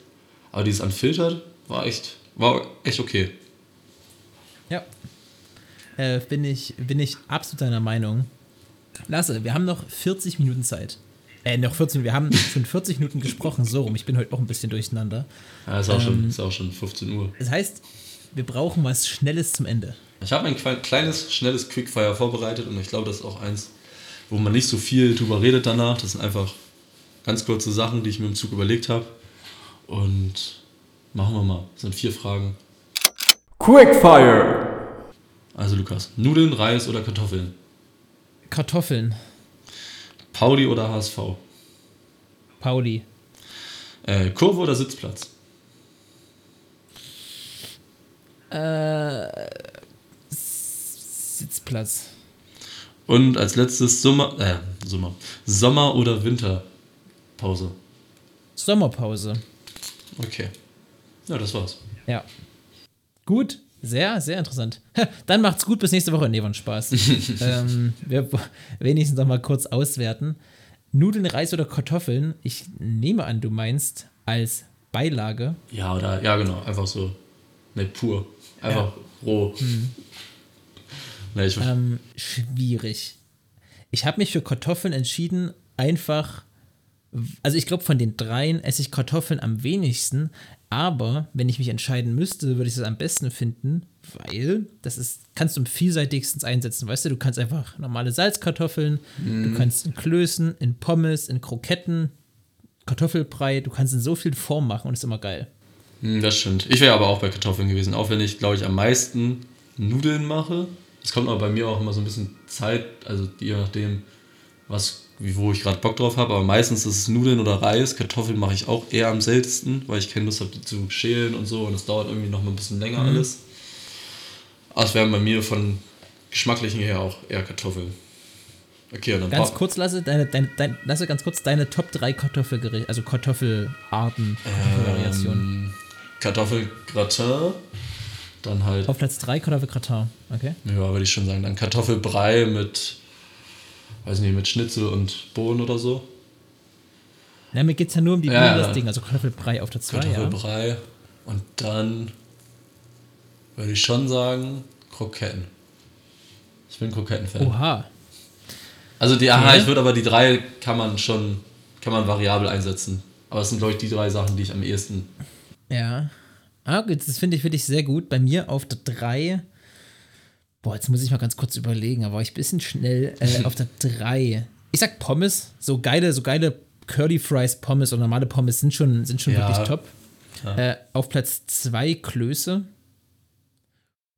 Aber dieses Unfiltered war echt, war echt okay. Ja. Äh, bin, ich, bin ich absolut deiner Meinung. Lasse, wir haben noch 40 Minuten Zeit. Äh, noch 14, wir haben schon 40 Minuten gesprochen, so rum. Ich bin heute auch ein bisschen durcheinander. Ja, ist auch, Ähm. schon, ist auch schon 15 Uhr. Das heißt, wir brauchen was Schnelles zum Ende. Ich habe ein kle- kleines, schnelles Quickfire vorbereitet und ich glaube, das ist auch eins, wo man nicht so viel drüber redet danach. Das sind einfach ganz kurze Sachen, die ich mir im Zug überlegt habe. Und machen wir mal. Das sind vier Fragen. Quickfire. Also Lukas, Nudeln, Reis oder Kartoffeln? Kartoffeln, Pauli oder HSV? Pauli, Äh, Kurve oder Sitzplatz? Sitzplatz, Und als letztes Sommer, äh, Sommer, Sommer oder Winterpause? Sommerpause. Okay. Ja, das war's. Ja. Gut, sehr, sehr interessant. Dann macht's gut, bis nächste Woche. Nee, war Spaß. ähm, wir wenigstens noch mal kurz auswerten. Nudeln, Reis oder Kartoffeln? Ich nehme an, du meinst als Beilage. Ja, oder, ja, genau, einfach so. Ne, pur. Einfach roh. Ne, ich, Ähm, schwierig. Ich habe mich für Kartoffeln entschieden, einfach. Also ich glaube, von den dreien esse ich Kartoffeln am wenigsten, aber wenn ich mich entscheiden müsste, würde ich es am besten finden, weil das ist, kannst du am vielseitigsten einsetzen, weißt du, du kannst einfach normale Salzkartoffeln, du kannst in Klößen, in Pommes, in Kroketten, Kartoffelbrei, du kannst in so vielen Formen machen und ist immer geil. Hm, das stimmt. Ich wäre aber auch bei Kartoffeln gewesen, auch wenn ich, glaube ich, am meisten Nudeln mache. Es kommt aber bei mir auch immer so ein bisschen Zeit, also je nachdem, was, wo ich gerade Bock drauf habe. Aber meistens ist es Nudeln oder Reis. Kartoffeln mache ich auch eher am seltensten, weil ich keine Lust habe, die zu schälen und so. Und es dauert irgendwie noch mal ein bisschen länger alles. Aber es wären bei mir von geschmacklichen her auch eher Kartoffeln. Okay, und dann Ganz kurz, Lasse, deine, deine, deine, Lasse, ganz kurz deine Top 3 Kartoffelgerichte, also Kartoffelarten, Kartoffelvariationen. ähm, Kartoffelgratin, dann halt Auf Platz 3 Kartoffelgratin, okay? Ja, würde ich schon sagen. Dann Kartoffelbrei mit, weiß nicht, mit Schnitzel und Bohnen oder so. Na, mir geht es ja nur um die Ja, Bohnen, ja. das Ding, also Kartoffelbrei auf der 2, ja. Kartoffelbrei. Und dann würde ich schon sagen Kroketten. Ich bin Krokettenfan. Oha. Also die, aha, Okay. ich würde aber die drei kann man schon, kann man variabel einsetzen. Aber es sind, glaube ich, die drei Sachen, die ich am ehesten. Ja. Ah, gut, das finde ich, finde ich sehr gut. Bei mir auf der 3. Boah, jetzt muss ich mal ganz kurz überlegen, aber ich ein bisschen schnell. Äh, auf der 3. Ich sag Pommes. So geile, so geile Curly Fries Pommes oder normale Pommes sind schon, sind schon Ja. wirklich top. Äh, auf Platz 2 Klöße.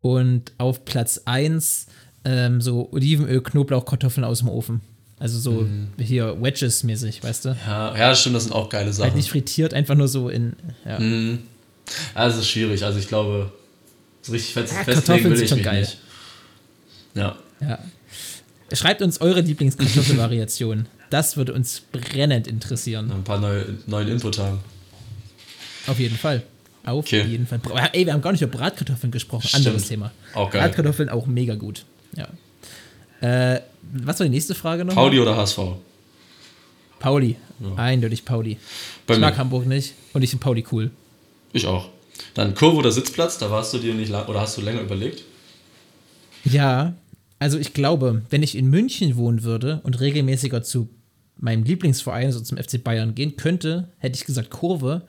Und auf Platz 1 ähm, so Olivenöl, Knoblauch, Kartoffeln aus dem Ofen. Also so Mhm. hier Wedges-mäßig, weißt du? Ja, ja, stimmt, das sind auch geile Halt Sachen. nicht frittiert, einfach nur so in. Ja. Mhm. Es ist schwierig. Also ich glaube, so richtig fest, Ja, festlegen Kartoffeln will ich schon mich geil. nicht. Ja. Ja. Schreibt uns eure Lieblingskartoffelvariation. Das würde uns brennend interessieren. Ein paar neue, neuen Input haben. Auf jeden Fall. Auf Okay. jeden Fall. Ey, wir haben gar nicht über Bratkartoffeln gesprochen. Stimmt. Anderes Thema. Auch geil. Bratkartoffeln auch mega gut. Ja. Äh, was war die nächste Frage noch? Pauli oder HSV? Pauli. Eindeutig Pauli. Bei ich mag mir. Hamburg nicht und ich finde Pauli cool. Ich auch. Dann Kurve oder Sitzplatz, da warst du dir nicht lang oder hast du länger überlegt? Ja, also ich glaube, wenn ich in München wohnen würde und regelmäßiger zu meinem Lieblingsverein, also zum FC Bayern gehen könnte, hätte ich gesagt Kurve.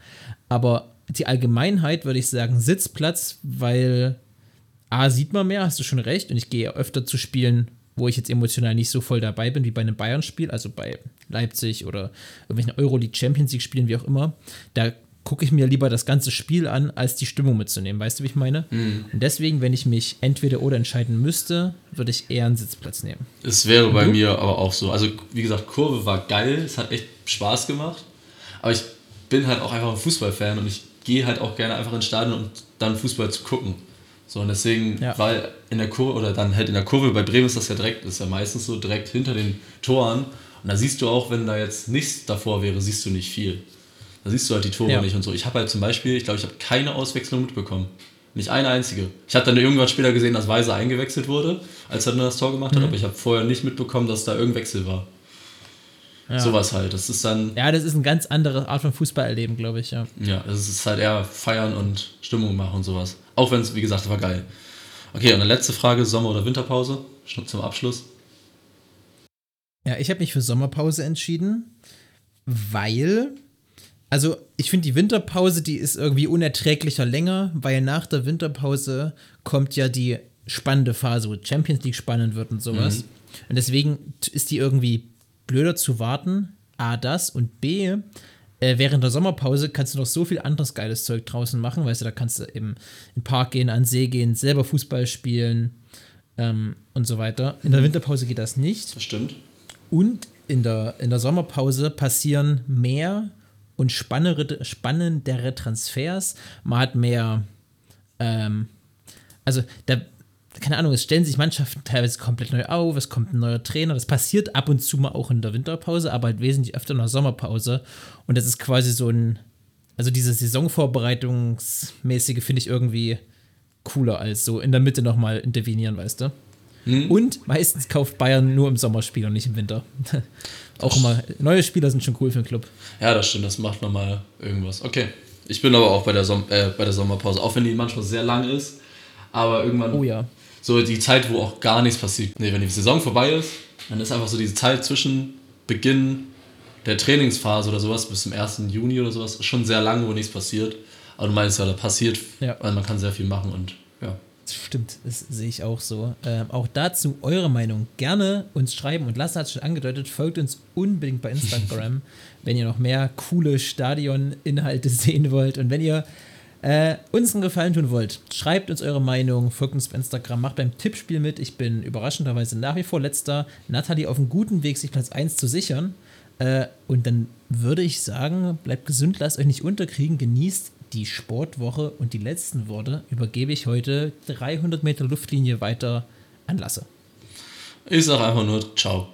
Aber die Allgemeinheit würde ich sagen Sitzplatz, weil A, sieht man mehr, hast du schon recht. Und ich gehe öfter zu Spielen, wo ich jetzt emotional nicht so voll dabei bin wie bei einem Bayern-Spiel, also bei Leipzig oder irgendwelchen Euroleague Champions League Spielen, wie auch immer. Da gucke ich mir lieber das ganze Spiel an, als die Stimmung mitzunehmen. Weißt du, wie ich meine? Mhm. Und deswegen, wenn ich mich entweder oder entscheiden müsste, würde ich eher einen Sitzplatz nehmen. Es wäre bei du? mir aber auch so. Also, wie gesagt, Kurve war geil, es hat echt Spaß gemacht. Aber ich bin halt auch einfach ein Fußballfan und ich gehe halt auch gerne einfach ins Stadion und dann Fußball zu gucken. So, und deswegen, Ja. weil in der Kurve, oder dann halt in der Kurve, bei Bremen ist das ja direkt, ist ja meistens so direkt hinter den Toren. Und da siehst du auch, wenn da jetzt nichts davor wäre, siehst du nicht viel. Da siehst du halt die Tore Ja. nicht und so. Ich habe halt zum Beispiel, ich glaube, ich habe keine Auswechslung mitbekommen. Nicht eine einzige. Ich habe dann irgendwann später gesehen, dass Weiser eingewechselt wurde, als er dann das Tor gemacht Mhm. hat, aber ich habe vorher nicht mitbekommen, dass da irgendein Wechsel war. Ja. Sowas halt. Das ist dann, Ja, das ist eine ganz andere Art von Fußball erleben, glaube ich, ja. ja, das ist halt eher feiern und Stimmung machen und sowas. Auch wenn es, wie gesagt, war geil. Okay, und eine letzte Frage: Sommer- oder Winterpause? Schon zum Abschluss. Ja, ich habe mich für Sommerpause entschieden, weil, also ich finde die Winterpause, die ist irgendwie unerträglicher länger, weil nach der Winterpause kommt ja die spannende Phase, wo Champions League spannend wird und sowas. Und deswegen ist die irgendwie blöder zu warten. A, das und B, äh, während der Sommerpause kannst du noch so viel anderes geiles Zeug draußen machen, weißt du, da kannst du eben in den Park gehen, an den See gehen, selber Fußball spielen ähm, und so weiter. In der Winterpause geht das nicht. Das stimmt. Und in der, in der Sommerpause passieren mehr und spannendere, spannendere Transfers. Man hat mehr, ähm, also da, keine Ahnung, es stellen sich Mannschaften teilweise komplett neu auf, es kommt ein neuer Trainer. Das passiert ab und zu mal auch in der Winterpause, aber halt wesentlich öfter in der Sommerpause. Und das ist quasi so ein, also diese Saisonvorbereitungsmäßige finde ich irgendwie cooler als so in der Mitte nochmal intervenieren, weißt du? Und meistens kauft Bayern nur im Sommerspiel und nicht im Winter. auch immer, neue Spieler sind schon cool für den Club. Ja, das stimmt, das macht nochmal irgendwas. Okay. Ich bin aber auch bei der, Som äh, bei der Sommerpause, auch wenn die manchmal sehr lang ist. Aber irgendwann Oh ja. So die Zeit, wo auch gar nichts passiert. Nee, wenn die Saison vorbei ist, dann ist einfach so diese Zeit zwischen Beginn der Trainingsphase oder sowas bis zum 1. Juni oder sowas schon sehr lang, wo nichts passiert. Aber du meinst ja, da passiert, Ja. weil man kann sehr viel machen und ja. Das Stimmt, das sehe ich auch so. Ähm, auch dazu eure Meinung gerne uns schreiben. Und Lasse hat es schon angedeutet, folgt uns unbedingt bei Instagram, wenn ihr noch mehr coole Stadion-Inhalte sehen wollt. Und wenn ihr äh, uns einen Gefallen tun wollt, schreibt uns eure Meinung, folgt uns bei Instagram, macht beim Tippspiel mit. Ich bin überraschenderweise nach wie vor letzter. Nathalie auf einem guten Weg, sich Platz 1 zu sichern. Äh, und dann würde ich sagen, bleibt gesund, lasst euch nicht unterkriegen, genießt die Sportwoche und die letzten Worte übergebe ich heute 300 Meter Luftlinie weiter an Lasse. Ich sag einfach nur Ciao.